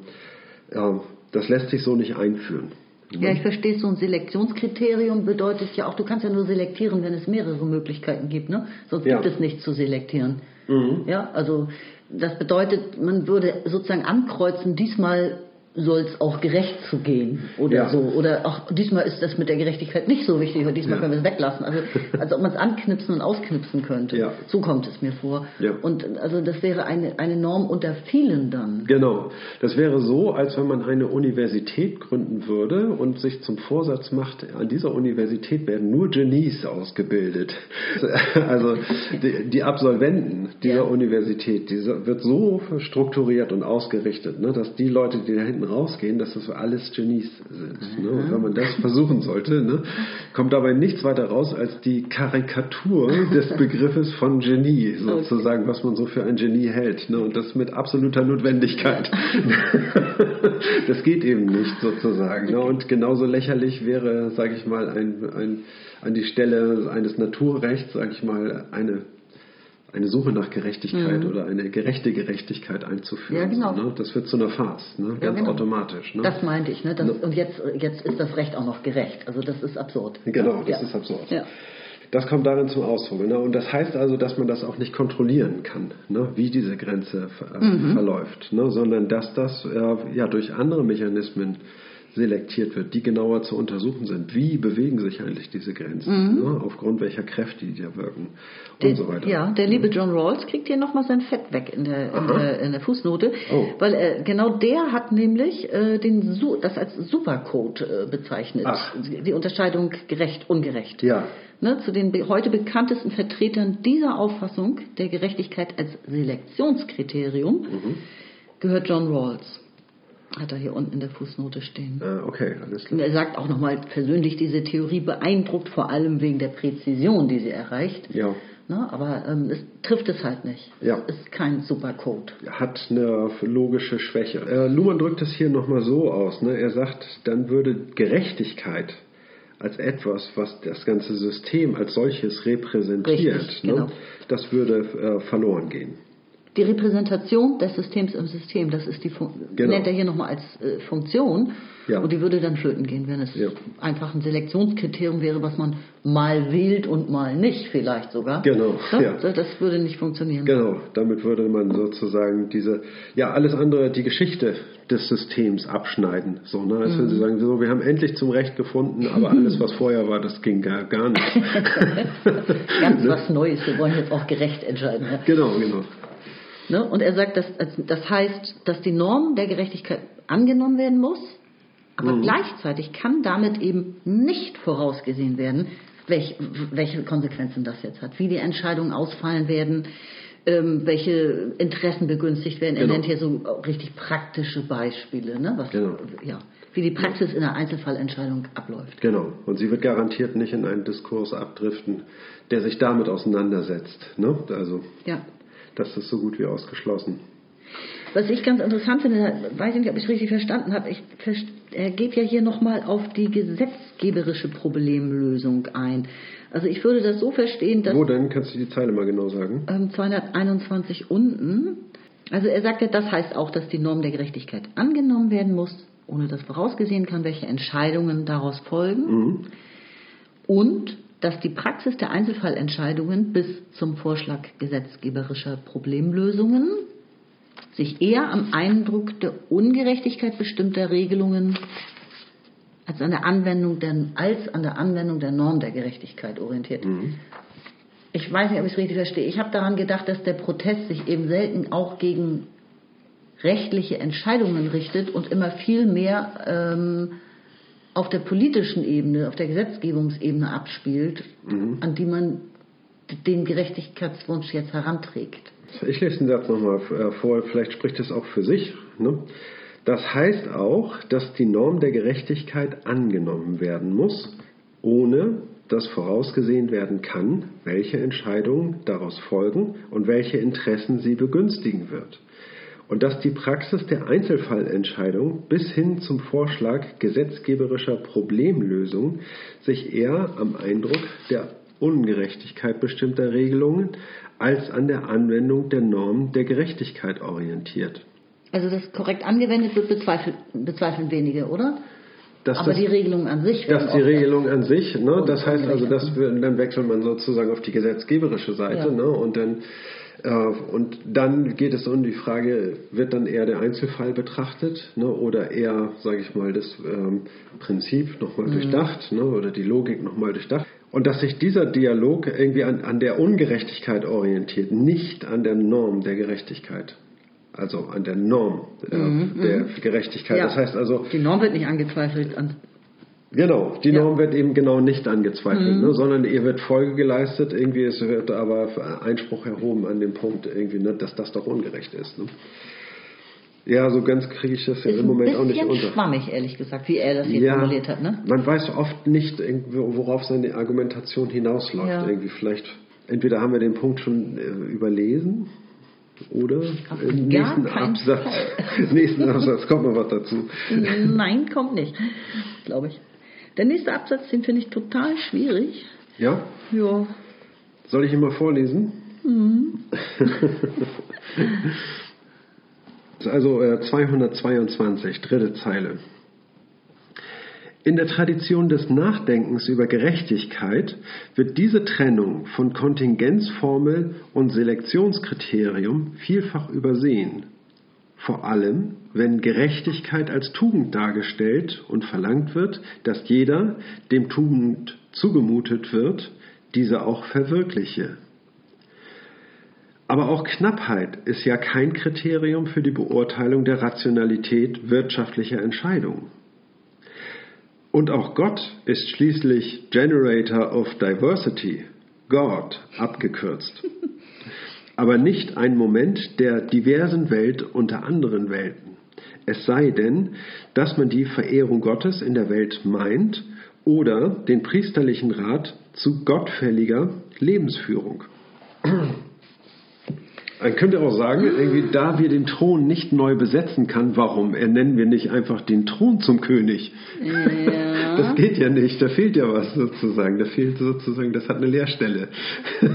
äh, das lässt sich so nicht einführen. Ja, ich verstehe, so ein Selektionskriterium bedeutet ja auch, du kannst ja nur selektieren, wenn es mehrere Möglichkeiten gibt, ne? Sonst ja. gibt es nichts zu selektieren. Mhm. Ja, also das bedeutet, man würde sozusagen ankreuzen, diesmal soll es auch gerecht zu gehen oder ja. so. Oder auch diesmal ist das mit der Gerechtigkeit nicht so wichtig oder diesmal ja. können wir es weglassen. Also als ob man es anknipsen und ausknipsen könnte. Ja. So kommt es mir vor. Und also das wäre eine, eine Norm unter vielen dann. Genau. Das wäre so, als wenn man eine Universität gründen würde und sich zum Vorsatz macht, an dieser Universität werden nur Genies ausgebildet. Also die, die Absolventen dieser Universität, die wird so strukturiert und ausgerichtet, ne, dass die Leute, die da hinten hinten rausgehen, dass das alles Genies sind. Ne? Und wenn man das versuchen sollte, ne, kommt dabei nichts weiter raus als die Karikatur des Begriffes von Genie, sozusagen, was man so für ein Genie hält. Ne? Und das mit absoluter Notwendigkeit. das geht eben nicht sozusagen. Ne? Und genauso lächerlich wäre, sage ich mal, ein, ein, an die Stelle eines Naturrechts, sage ich mal, eine eine Suche nach Gerechtigkeit mhm. oder eine gerechte Gerechtigkeit einzuführen. Ja, genau. So, ne? Das wird zu einer Farce, ne? ganz ja, genau. automatisch. Ne? Das meinte ich. Ne? Das, und jetzt, jetzt ist das Recht auch noch gerecht. Also das ist absurd. Genau, das ja. ist absurd. Ja. Das kommt darin zum Ausdruck. Ne? Und das heißt also, dass man das auch nicht kontrollieren kann, ne? wie diese Grenze äh, mhm. verläuft, ne? sondern dass das äh, ja durch andere Mechanismen selektiert wird, die genauer zu untersuchen sind. Wie bewegen sich eigentlich diese Grenzen? Mhm. Ne? Aufgrund welcher Kräfte die da wirken und der, so weiter. Ja, der liebe John Rawls kriegt hier nochmal sein Fett weg in der, in der, in der, Fußnote, oh. weil äh, genau der hat nämlich äh, den, das als Supercode äh, bezeichnet. Ach. Die Unterscheidung gerecht, ungerecht. Ja. Ne, zu den heute bekanntesten Vertretern dieser Auffassung der Gerechtigkeit als Selektionskriterium mhm. gehört John Rawls. Hat er hier unten in der Fußnote stehen. Ah, okay, alles klar. Und er sagt auch nochmal persönlich, diese Theorie beeindruckt vor allem wegen der Präzision, die sie erreicht. Ja. Ne, aber ähm, es trifft es halt nicht. Ja. Es ist kein Supercode. Hat eine logische Schwäche. Äh, Luhmann drückt es hier nochmal so aus. Ne? Er sagt, dann würde Gerechtigkeit als etwas, was das ganze System als solches repräsentiert, Richtig, ne? genau. das würde äh, verloren gehen die Repräsentation des Systems im System, das ist die Fun genau. nennt er hier nochmal als äh, Funktion. Ja. Und die würde dann flöten gehen, wenn es ja. einfach ein Selektionskriterium wäre, was man mal wählt und mal nicht, vielleicht sogar. Genau. Ja, ja. Das würde nicht funktionieren. Genau, damit würde man sozusagen diese, ja, alles andere, die Geschichte des Systems abschneiden. So, ne? Als mhm. wenn sie sagen, so, wir haben endlich zum Recht gefunden, aber alles, was vorher war, das ging gar, gar nicht. Ganz was Neues, wir wollen jetzt auch gerecht entscheiden. Genau, genau. Ne? Und er sagt, dass, das heißt, dass die Norm der Gerechtigkeit angenommen werden muss, aber mhm. gleichzeitig kann damit eben nicht vorausgesehen werden, welch, welche Konsequenzen das jetzt hat, wie die Entscheidungen ausfallen werden, ähm, welche Interessen begünstigt werden. Er genau. nennt hier so richtig praktische Beispiele, ne? Was, genau. ja, wie die Praxis in der Einzelfallentscheidung abläuft. Genau. Und sie wird garantiert nicht in einen Diskurs abdriften, der sich damit auseinandersetzt. Ne? Also, ja das ist so gut wie ausgeschlossen. Was ich ganz interessant finde, weiß ich nicht, ob ich es richtig verstanden habe, ich, er geht ja hier nochmal auf die gesetzgeberische Problemlösung ein. Also ich würde das so verstehen, dass... Wo denn? Kannst du die Zeile mal genau sagen? 221 ähm, unten. Also er sagt ja, das heißt auch, dass die Norm der Gerechtigkeit angenommen werden muss, ohne dass vorausgesehen kann, welche Entscheidungen daraus folgen. Mhm. Und dass die Praxis der Einzelfallentscheidungen bis zum Vorschlag gesetzgeberischer Problemlösungen sich eher am Eindruck der Ungerechtigkeit bestimmter Regelungen als an der Anwendung der, als an der, Anwendung der Norm der Gerechtigkeit orientiert. Mhm. Ich weiß nicht, ob ich es richtig verstehe. Ich habe daran gedacht, dass der Protest sich eben selten auch gegen rechtliche Entscheidungen richtet und immer viel mehr ähm, auf der politischen Ebene, auf der Gesetzgebungsebene abspielt, mhm. an die man den Gerechtigkeitswunsch jetzt heranträgt. Ich lese den Satz nochmal äh, vor, vielleicht spricht es auch für sich. Ne? Das heißt auch, dass die Norm der Gerechtigkeit angenommen werden muss, ohne dass vorausgesehen werden kann, welche Entscheidungen daraus folgen und welche Interessen sie begünstigen wird und dass die Praxis der Einzelfallentscheidung bis hin zum Vorschlag gesetzgeberischer Problemlösung sich eher am Eindruck der Ungerechtigkeit bestimmter Regelungen als an der Anwendung der Norm der Gerechtigkeit orientiert. Also das korrekt angewendet wird, bezweifeln, bezweifeln wenige, oder? Dass Aber das, die Regelung an sich. Dass die Regelung an sich, ne, das heißt also, das, dann wechselt man sozusagen auf die gesetzgeberische Seite ja. ne, und dann und dann geht es um die Frage, wird dann eher der Einzelfall betrachtet ne, oder eher, sage ich mal, das ähm, Prinzip nochmal mhm. durchdacht ne, oder die Logik nochmal durchdacht. Und dass sich dieser Dialog irgendwie an, an der Ungerechtigkeit orientiert, nicht an der Norm der Gerechtigkeit. Also an der Norm äh, mhm, der mhm. Gerechtigkeit. Ja. Das heißt also. Die Norm wird nicht angezweifelt. An Genau, die Norm wird eben genau nicht angezweifelt, mhm. ne, sondern ihr wird Folge geleistet, irgendwie es wird aber Einspruch erhoben an dem Punkt, irgendwie, ne, dass das doch ungerecht ist. Ne. Ja, so ganz kriege ich das ja im Moment auch nicht unter. schwammig, ehrlich gesagt, wie er das hier Ja, formuliert hat. Ne? man weiß oft nicht, worauf seine Argumentation hinausläuft. Ja. Irgendwie vielleicht, entweder haben wir den Punkt schon äh, überlesen oder Auf im nächsten Absatz, nächsten Absatz kommt noch was dazu. Nein, kommt nicht, glaube ich. Der nächste Absatz, den finde ich total schwierig. Ja? Ja, Soll ich ihn mal vorlesen? Ist also äh, 222, dritte Zeile. In der Tradition des Nachdenkens über Gerechtigkeit wird diese Trennung von Kontingenzformel und Selektionskriterium vielfach übersehen. Vor allem, wenn Gerechtigkeit als Tugend dargestellt und verlangt wird, dass jeder, dem Tugend zugemutet wird, diese auch verwirkliche. Aber auch Knappheit ist ja kein Kriterium für die Beurteilung der Rationalität wirtschaftlicher Entscheidungen. Und auch Gott ist schließlich Generator of Diversity, God abgekürzt. Aber nicht ein Moment der diversen Welt unter anderen Welten. Es sei denn, dass man die Verehrung Gottes in der Welt meint oder den priesterlichen Rat zu gottfälliger Lebensführung. Man könnte auch sagen, irgendwie, da wir den Thron nicht neu besetzen kann, warum ernennen wir nicht einfach den Thron zum König? Ja. Das geht ja nicht, da fehlt ja was sozusagen. Da fehlt sozusagen, das hat eine Leerstelle.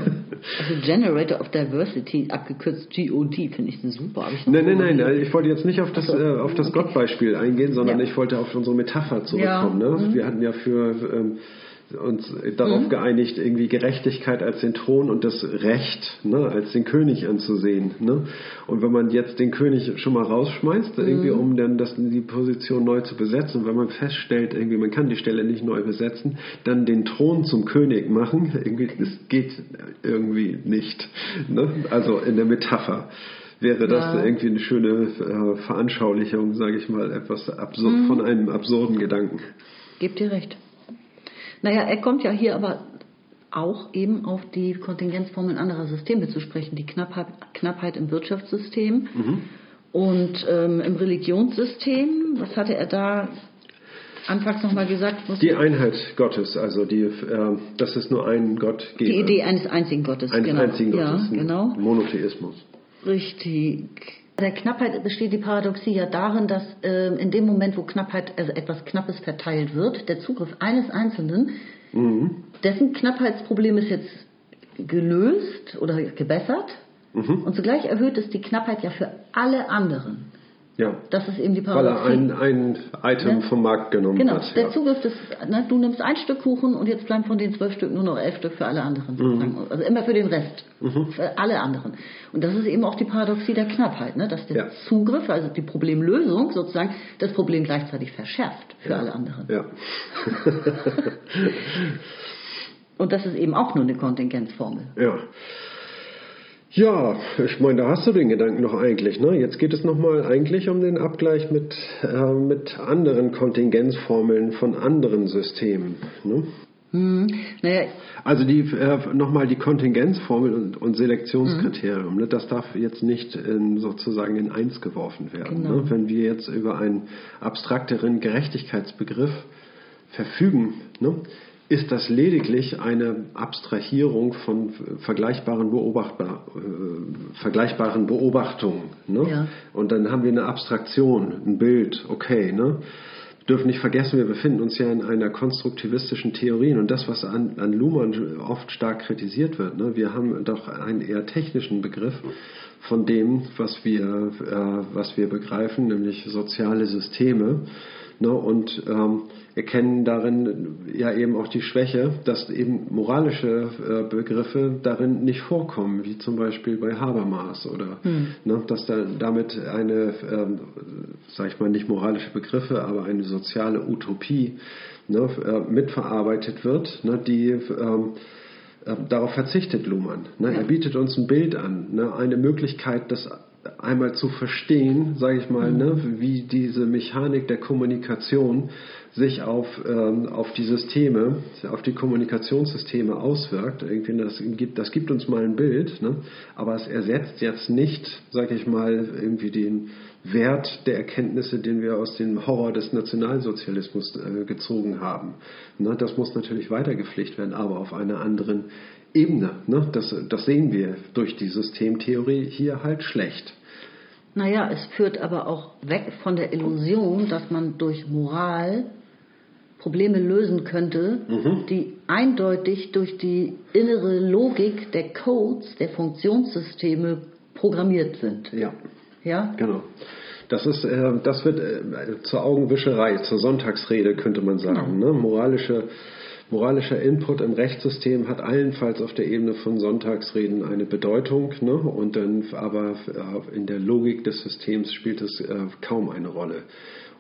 Also Generator of Diversity, abgekürzt GOD, finde ich super. Ich Nein, nein, nein, gelesen. ich wollte jetzt nicht auf das, so, äh, auf das okay. Gottbeispiel eingehen, sondern Ja. ich wollte auf unsere Metapher zurückkommen. Ja, Ne? mhm. Wir hatten ja für ähm, uns darauf geeinigt, irgendwie Gerechtigkeit als den Thron und das Recht ne, als den König anzusehen. Ne? Und wenn man jetzt den König schon mal rausschmeißt, irgendwie, Mhm. um dann das, die Position neu zu besetzen, und wenn man feststellt, irgendwie, man kann die Stelle nicht neu besetzen, dann den Thron zum König machen, irgendwie, das geht irgendwie nicht. Ne? Also in der Metapher wäre das Ja. irgendwie eine schöne äh, Veranschaulichung, sage ich mal, etwas absurd, Mhm. von einem absurden Gedanken. Gebt dir recht. Naja, er kommt ja hier aber auch eben auf die Kontingenzformeln anderer Systeme zu sprechen. Die Knappheit, Knappheit im Wirtschaftssystem und ähm, im Religionssystem. Was hatte er da anfangs nochmal gesagt? Die Einheit Gottes, also die, äh, dass es nur einen Gott gibt. die Idee eines einzigen Gottes. Einen genau. einzigen Gott Ja, genau. Monotheismus. Richtig. Der Knappheit besteht die Paradoxie ja darin, dass ähm, in dem Moment, wo Knappheit, also etwas Knappes verteilt wird, der Zugriff eines Einzelnen, Mhm. dessen Knappheitsproblem ist jetzt gelöst oder gebessert Mhm. und zugleich erhöht es die Knappheit ja für alle anderen. Ja. Das ist eben die Weil er Paradoxie. ein, ein Item Ne? vom Markt genommen Genau, hat. der ja. Zugriff des, ne, du nimmst ein Stück Kuchen und jetzt bleiben von den zwölf Stück nur noch elf Stück für alle anderen. sozusagen. Also immer für den Rest, für alle anderen. Und das ist eben auch die Paradoxie der Knappheit, ne, dass der Ja. Zugriff, also die Problemlösung sozusagen, das Problem gleichzeitig verschärft für alle anderen. Ja. Und das ist eben auch nur eine Kontingenzformel. ja. Ja, ich meine, da hast du den Gedanken noch eigentlich. Ne? Jetzt geht es nochmal eigentlich um den Abgleich mit, äh, mit anderen Kontingenzformeln von anderen Systemen. Ne? Hm, naja, Also die äh, nochmal die Kontingenzformel und, und Selektionskriterium, ne, das darf jetzt nicht in, sozusagen in eins geworfen werden. Genau. Ne? Wenn wir jetzt über einen abstrakteren Gerechtigkeitsbegriff verfügen, ne, ist das lediglich eine Abstrahierung von vergleichbaren, Beobachtbar, äh, vergleichbaren Beobachtungen. Ne? Ja. Und dann haben wir eine Abstraktion, ein Bild, okay. Ne? Wir dürfen nicht vergessen, wir befinden uns ja in einer konstruktivistischen Theorie und das, was an, an Luhmann oft stark kritisiert wird. Ne? Wir haben doch einen eher technischen Begriff von dem, was wir, äh, was wir begreifen, nämlich soziale Systeme. Ne? Und ähm, erkennen darin ja eben auch die Schwäche, dass eben moralische äh, Begriffe darin nicht vorkommen, wie zum Beispiel bei Habermas oder ne, dass da damit eine, ähm, sag ich mal, nicht moralische Begriffe, aber eine soziale Utopie ne, äh, mitverarbeitet wird, ne, die ähm, äh, darauf verzichtet Luhmann. Ne? Er bietet uns ein Bild an, ne? eine Möglichkeit, das einmal zu verstehen, sage ich mal, ne? wie diese Mechanik der Kommunikation sich auf, ähm, auf die Systeme, auf die Kommunikationssysteme auswirkt. Irgendwie das, gibt, das gibt uns mal ein Bild, ne? aber es ersetzt jetzt nicht, sage ich mal, irgendwie den Wert der Erkenntnisse, den wir aus dem Horror des Nationalsozialismus äh, gezogen haben. Ne? Das muss natürlich weitergepflegt werden, aber auf einer anderen Ebene. Ne? Das, das sehen wir durch die Systemtheorie hier halt schlecht. Naja, es führt aber auch weg von der Illusion, dass man durch Moral Probleme lösen könnte, mhm. die eindeutig durch die innere Logik der Codes, der Funktionssysteme programmiert sind. Ja. Ja? Genau. Das, ist, äh, das wird äh, zur Augenwischerei, zur Sonntagsrede, könnte man sagen. Genau. Ne? Moralische, moralischer Input im Rechtssystem hat allenfalls auf der Ebene von Sonntagsreden eine Bedeutung. Ne? Und dann aber äh, in der Logik des Systems spielt es äh, kaum eine Rolle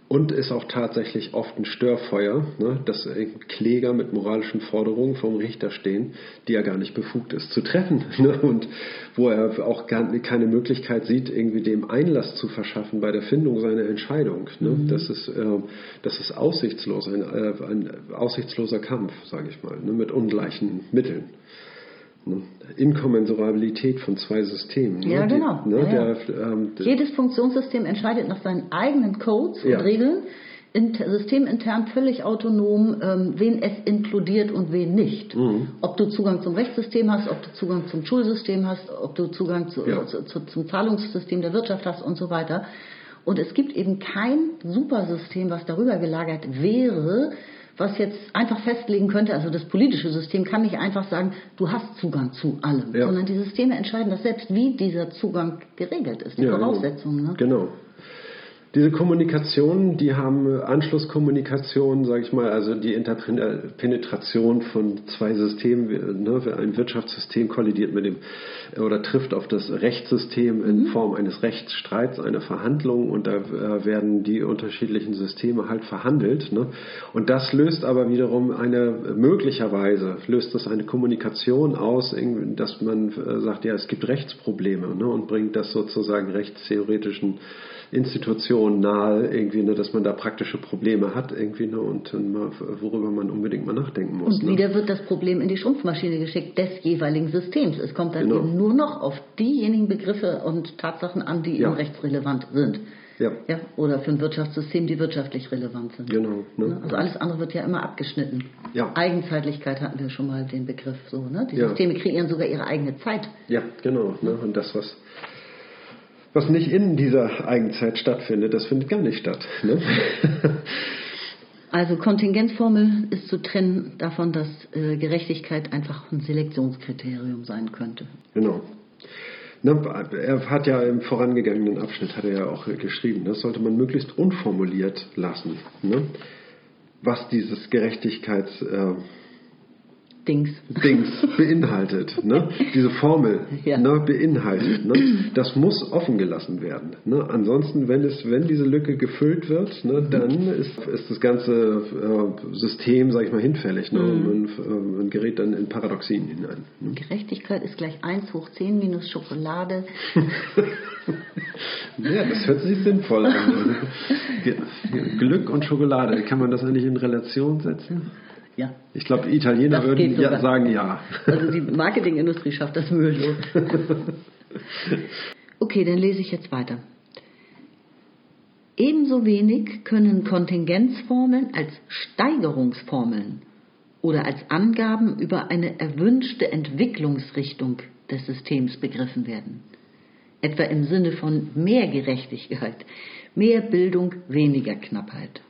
und ist auch tatsächlich oft ein Störfeuer, ne, dass Kläger mit moralischen Forderungen vom Richter stehen, die er gar nicht befugt ist zu treffen ne, und wo er auch gar keine Möglichkeit sieht, irgendwie dem Einlass zu verschaffen bei der Findung seiner Entscheidung. Ne. Mhm. Das, ist, äh, das ist aussichtslos, ein, äh, ein aussichtsloser Kampf, sage ich mal, ne, mit ungleichen Mitteln. Ne? Inkommensurabilität von zwei Systemen. Ne? Ja, genau. Die, ne, ja, ja. Der, ähm, Jedes Funktionssystem entscheidet nach seinen eigenen Codes und Regeln, systemintern völlig autonom, ähm, wen es inkludiert und wen nicht. Mhm. Ob du Zugang zum Rechtssystem hast, ob du Zugang zum Schulsystem hast, ob du Zugang zu, zu, zu, zum Zahlungssystem der Wirtschaft hast und so weiter. Und es gibt eben kein Supersystem, was darüber gelagert wäre, was jetzt einfach festlegen könnte, also das politische System kann nicht einfach sagen, du hast Zugang zu allem, ja. sondern die Systeme entscheiden das selbst, wie dieser Zugang geregelt ist, die ja, Voraussetzungen. Ne? Genau. Diese Kommunikation, die haben Anschlusskommunikation, sage ich mal, also die Interpenetration von zwei Systemen. Ne, ein Wirtschaftssystem kollidiert mit dem oder trifft auf das Rechtssystem in mhm. Form eines Rechtsstreits, einer Verhandlung und da äh, werden die unterschiedlichen Systeme halt verhandelt. Ne? Und das löst aber wiederum eine, möglicherweise löst das eine Kommunikation aus, dass man äh, sagt, ja, es gibt Rechtsprobleme ne? und bringt das sozusagen rechtstheoretischen Institutionen nahe, irgendwie, ne, dass man da praktische Probleme hat irgendwie, ne, und mal, worüber man unbedingt mal nachdenken muss. Und ne? wieder wird das Problem in die Schrumpfmaschine geschickt des jeweiligen Systems. Es kommt dann genau. eben nur noch auf diejenigen Begriffe und Tatsachen an, die ja. eben rechtsrelevant sind. Ja. ja. Oder für ein Wirtschaftssystem, die wirtschaftlich relevant sind. Genau. Ne? Also alles andere wird ja immer abgeschnitten. Ja. Eigenzeitlichkeit hatten wir schon mal den Begriff so. Ne? Die Systeme ja. kreieren sogar ihre eigene Zeit. Ja, genau. Ne? Und das, was was nicht in dieser Eigenzeit stattfindet, das findet gar nicht statt. Ne? Also Kontingenzformel ist zu trennen davon, dass äh, Gerechtigkeit einfach ein Selektionskriterium sein könnte. Genau. Ne, er hat ja im vorangegangenen Abschnitt hat er ja auch geschrieben, das sollte man möglichst unformuliert lassen, ne? was dieses Gerechtigkeits äh, Dings. Dings beinhaltet, ne? diese Formel ja. ne, beinhaltet. Ne? Das muss offen gelassen werden. Ne? Ansonsten, wenn, es, wenn diese Lücke gefüllt wird, ne, dann ist, ist das ganze äh, System, sage ich mal, hinfällig. Ne? Mhm. Man, äh, man, gerät dann in Paradoxien hinein. Ne? Gerechtigkeit ist gleich 1 hoch 10 minus Schokolade. ja, das hört sich sinnvoll an. Glück und Schokolade, kann man das eigentlich in Relation setzen? Ja. Ich glaube, Italiener das würden ja, sagen ja. Also die Marketingindustrie schafft das mühelos. okay, dann lese ich jetzt weiter. Ebenso wenig können Kontingenzformeln als Steigerungsformeln oder als Angaben über eine erwünschte Entwicklungsrichtung des Systems begriffen werden. Etwa im Sinne von mehr Gerechtigkeit, mehr Bildung, weniger Knappheit.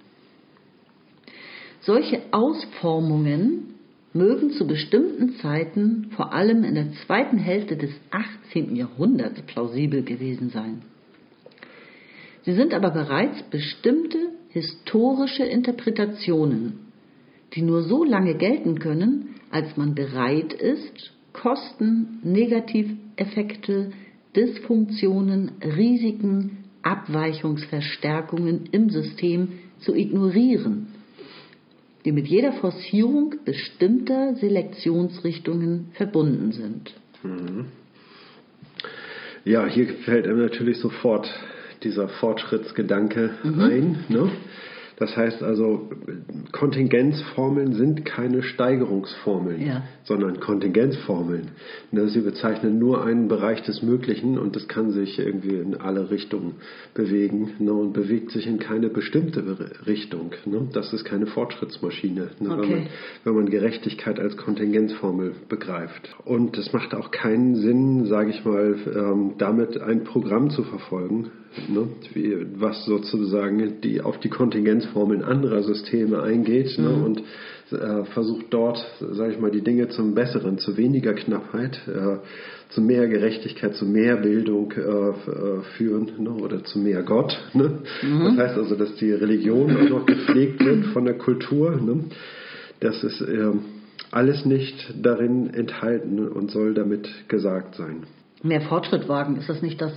Solche Ausformungen mögen zu bestimmten Zeiten, vor allem in der zweiten Hälfte des 18. Jahrhunderts, plausibel gewesen sein. Sie sind aber bereits bestimmte historische Interpretationen, die nur so lange gelten können, als man bereit ist, Kosten, Negativeffekte, Dysfunktionen, Risiken, Abweichungsverstärkungen im System zu ignorieren die mit jeder Forcierung bestimmter Selektionsrichtungen verbunden sind. Mhm. Ja, hier fällt einem natürlich sofort dieser Fortschrittsgedanke mhm. ein. Ne? Das heißt also, Kontingenzformeln sind keine Steigerungsformeln, Ja. sondern Kontingenzformeln. Ne, Sie bezeichnen nur einen Bereich des Möglichen und das kann sich irgendwie in alle Richtungen bewegen ne, und bewegt sich in keine bestimmte Be- Richtung. Ne? Das ist keine Fortschrittsmaschine, ne, wenn, Okay. man, wenn man Gerechtigkeit als Kontingenzformel begreift. Und es macht auch keinen Sinn, sage ich mal, ähm, damit ein Programm zu verfolgen, ne, wie, was sozusagen die, auf die Kontingenzformeln anderer Systeme eingeht ne, und äh, versucht dort, sage ich mal, die Dinge zum Besseren, zu weniger Knappheit, äh, zu mehr Gerechtigkeit, zu mehr Bildung äh, äh, führen ne, oder zu mehr Gott. Ne? Das heißt also, dass die Religion auch noch gepflegt wird von der Kultur. Ne? Das ist äh, alles nicht darin enthalten und soll damit gesagt sein. Mehr Fortschritt wagen, ist das nicht das,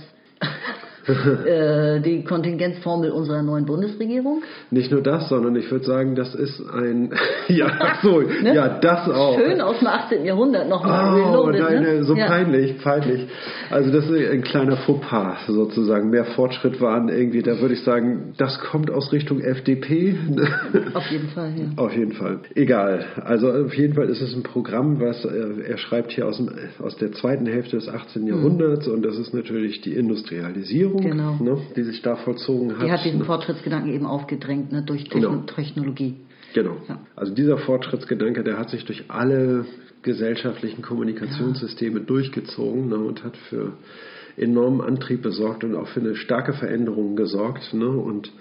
äh, die Kontingenzformel unserer neuen Bundesregierung? Nicht nur das, sondern ich würde sagen, das ist ein, ja, so, Ne? ja, das auch. Schön aus dem 18. Jahrhundert nochmal Oh, reloaded. nein, ne? so ja. peinlich, peinlich. Also das ist ein kleiner Fauxpas sozusagen. Mehr Fortschritt waren irgendwie, da würde ich sagen, das kommt aus Richtung FDP. Auf jeden Fall, ja. Auf jeden Fall. Egal. Also auf jeden Fall ist es ein Programm, was äh, er schreibt hier aus, dem, aus der zweiten Hälfte des 18. Jahrhunderts und das ist natürlich die Industrialisierung, Mhm. Genau. ne, die sich da vollzogen hat. Die hat diesen ne. Fortschrittsgedanken eben aufgedrängt ne, durch Techn Genau. Technologie. Genau. Ja. Also dieser Fortschrittsgedanke, der hat sich durch alle gesellschaftlichen Kommunikationssysteme durchgezogen ne, und hat für enormen Antrieb besorgt und auch für eine starke Veränderung gesorgt. Ne, und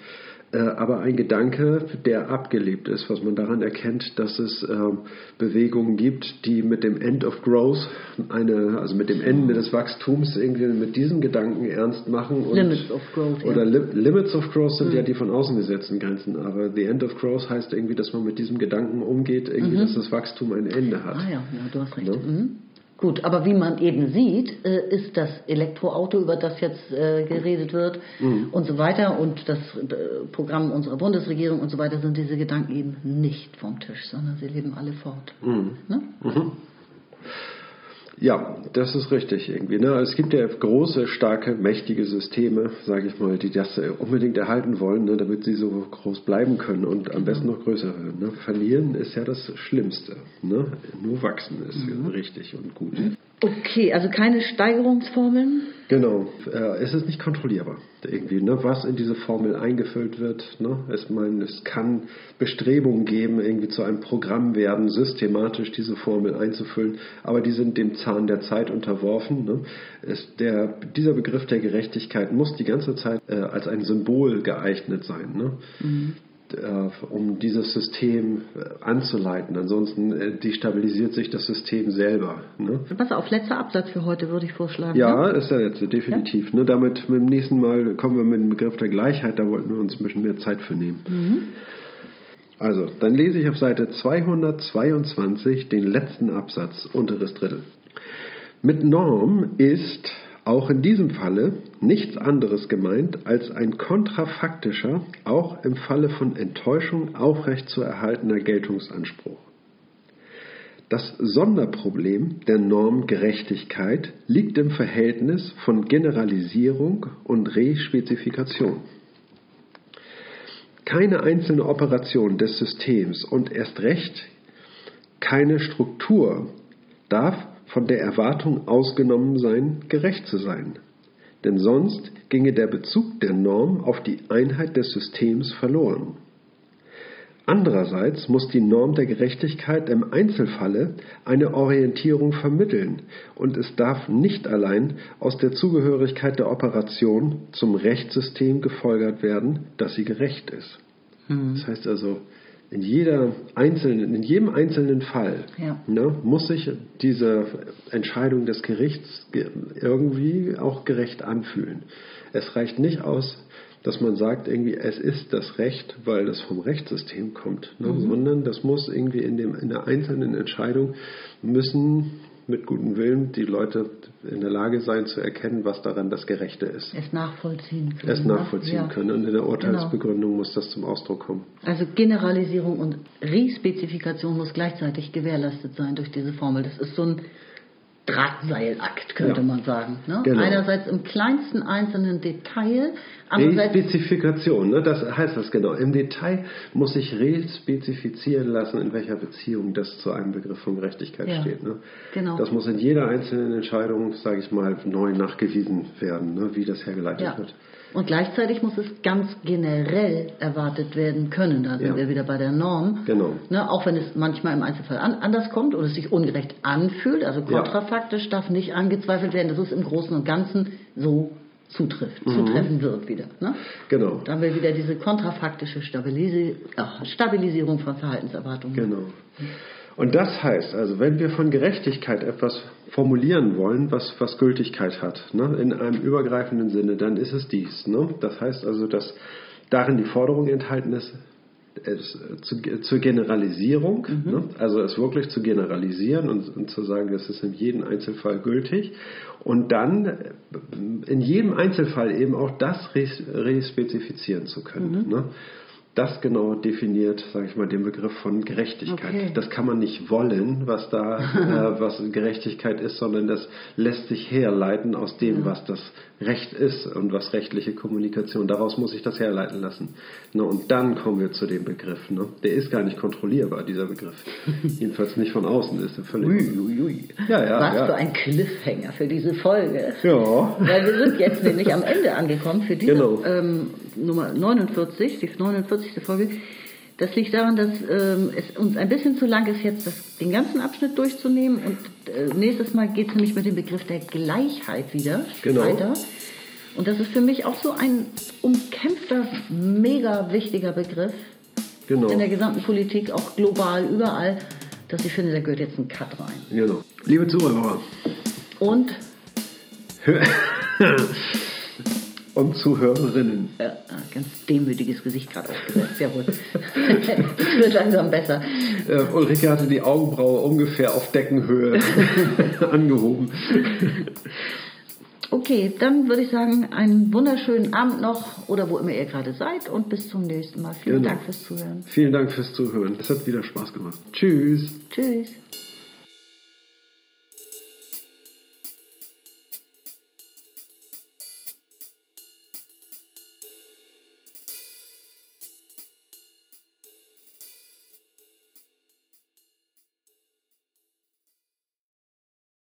aber ein Gedanke, der abgelebt ist, was man daran erkennt, dass es ähm, Bewegungen gibt, die mit dem End of Growth, eine, also mit dem Ende des Wachstums irgendwie mit diesem Gedanken ernst machen. Und, Limits of Growth, ja. Oder Li Limits of Growth sind ja die von außen gesetzten Grenzen, aber the End of Growth heißt irgendwie, dass man mit diesem Gedanken umgeht, irgendwie, dass das Wachstum ein Ende hat. Ah ja, ja, du hast recht. Ne? Mhm. Gut, aber wie man eben sieht, äh, ist das Elektroauto, über das jetzt äh, geredet wird Mhm. und so weiter und das äh, Programm unserer Bundesregierung und so weiter sind diese Gedanken eben nicht vom Tisch, sondern sie leben alle fort. Mhm. Ne? Ja, das ist richtig irgendwie. Ne? Es gibt ja große, starke, mächtige Systeme, sage ich mal, die das unbedingt erhalten wollen, ne? damit sie so groß bleiben können und am besten noch größer werden. Ne? Verlieren ist ja das Schlimmste. Ne? Nur wachsen ist richtig und gut. Okay, also keine Steigerungsformeln. Genau. Äh, es ist nicht kontrollierbar irgendwie, ne, was in diese Formel eingefüllt wird. Ne? Es, mein, es kann Bestrebungen geben, irgendwie zu einem Programm werden, systematisch diese Formel einzufüllen, aber die sind dem Zahn der Zeit unterworfen. Ne? Es, der, dieser Begriff der Gerechtigkeit muss die ganze Zeit äh, als ein Symbol geeignet sein. Ne? äh, um dieses System äh, anzuleiten. Ansonsten äh, destabilisiert sich das System selber. Ne? Pass auf, letzter Absatz für heute würde ich vorschlagen. Ja, ne? ist ja jetzt definitiv. Ne, damit beim nächsten Mal kommen wir mit dem Begriff der Gleichheit, da wollten wir uns ein bisschen mehr Zeit für nehmen. Also, dann lese ich auf Seite 222 den letzten Absatz, unteres Drittel. Mit Norm ist auch in diesem Falle nichts anderes gemeint als ein kontrafaktischer, auch im Falle von Enttäuschung aufrecht zu erhaltener Geltungsanspruch. Das Sonderproblem der Normgerechtigkeit liegt im Verhältnis von Generalisierung und Respezifikation. Keine einzelne Operation des Systems und erst recht keine Struktur darf von der Erwartung ausgenommen sein, gerecht zu sein. Denn sonst ginge der Bezug der Norm auf die Einheit des Systems verloren. Andererseits muss die Norm der Gerechtigkeit im Einzelfalle eine Orientierung vermitteln und es darf nicht allein aus der Zugehörigkeit der Operation zum Rechtssystem gefolgert werden, dass sie gerecht ist. Das heißt also, in, jeder einzelnen, in jedem einzelnen Fall Ja. ne, muss sich diese Entscheidung des Gerichts ge- irgendwie auch gerecht anfühlen. Es reicht nicht aus, dass man sagt, irgendwie, es ist das Recht, weil das vom Rechtssystem kommt, ne, sondern das muss irgendwie in, dem, in der einzelnen Entscheidung müssen mit gutem Willen die Leute in der Lage sein zu erkennen, was daran das Gerechte ist. Es nachvollziehen können. Es ne? nachvollziehen Ja. können und in der Urteilsbegründung muss das zum Ausdruck kommen. Also Generalisierung und Respezifikation muss gleichzeitig gewährleistet sein durch diese Formel. Das ist so ein Drahtseilakt, könnte Ja. man sagen. Ne? Genau. Einerseits im kleinsten einzelnen Detail, Respezifikation, ne? das heißt das genau. Im Detail muss ich respezifizieren lassen, in welcher Beziehung das zu einem Begriff von Gerechtigkeit Ja, steht. Ne? genau. Das muss in jeder einzelnen Entscheidung, sage ich mal, neu nachgewiesen werden, ne? wie das hergeleitet Ja. wird. Und gleichzeitig muss es ganz generell erwartet werden können. Da sind Ja. wir wieder bei der Norm. Genau. Ne, auch wenn es manchmal im Einzelfall an, anders kommt oder es sich ungerecht anfühlt, also kontrafaktisch darf nicht angezweifelt werden, dass es im Großen und Ganzen so zutrifft, zutreffen wird wieder. Ne? Genau. Da haben wir wieder diese kontrafaktische Stabilisi ach, Stabilisierung von Verhaltenserwartungen. Genau. Und das heißt also, wenn wir von Gerechtigkeit etwas formulieren wollen, was, was Gültigkeit hat, ne, in einem übergreifenden Sinne, dann ist es dies. Ne? Das heißt also, dass darin die Forderung enthalten ist, es zu, zur Generalisierung, ne? also es wirklich zu generalisieren und, und zu sagen, das ist in jedem Einzelfall gültig und dann in jedem Einzelfall eben auch das res- respezifizieren zu können. Ne? Das genau definiert, sage ich mal, den Begriff von Gerechtigkeit. Okay. Das kann man nicht wollen, was da äh, was Gerechtigkeit ist, sondern das lässt sich herleiten aus dem, was das Recht ist und was rechtliche Kommunikation. Daraus muss ich das herleiten lassen. Ne, und dann kommen wir zu dem Begriff. Ne? Der ist gar nicht kontrollierbar, dieser Begriff. Jedenfalls nicht von außen ist er völlig. Ja, ja, Was ja. für ein Cliffhanger für diese Folge. Ja. Weil wir sind jetzt nämlich am Ende angekommen für diese Genau. ähm, Nummer 49, die 49. Folge. Das liegt daran, dass ähm, es uns ein bisschen zu lang ist, jetzt das, den ganzen Abschnitt durchzunehmen. Und äh, nächstes Mal geht es nämlich mit dem Begriff der Gleichheit wieder Genau. weiter. Und das ist für mich auch so ein umkämpfter, mega wichtiger Begriff Genau. in der gesamten Politik, auch global, überall, dass ich finde, da gehört jetzt ein Cut rein. genau. Liebe Zuhörer, Und und Zuhörerinnen. Ja, ganz demütiges Gesicht gerade aufgesetzt, jawohl. Es wird langsam besser. Äh, Ulrike hatte die Augenbraue ungefähr auf Deckenhöhe angehoben. Okay, dann würde ich sagen, einen wunderschönen Abend noch oder wo immer ihr gerade seid und bis zum nächsten Mal. Vielen Genau. Dank fürs Zuhören. Vielen Dank fürs Zuhören. Es hat wieder Spaß gemacht. Tschüss. Tschüss.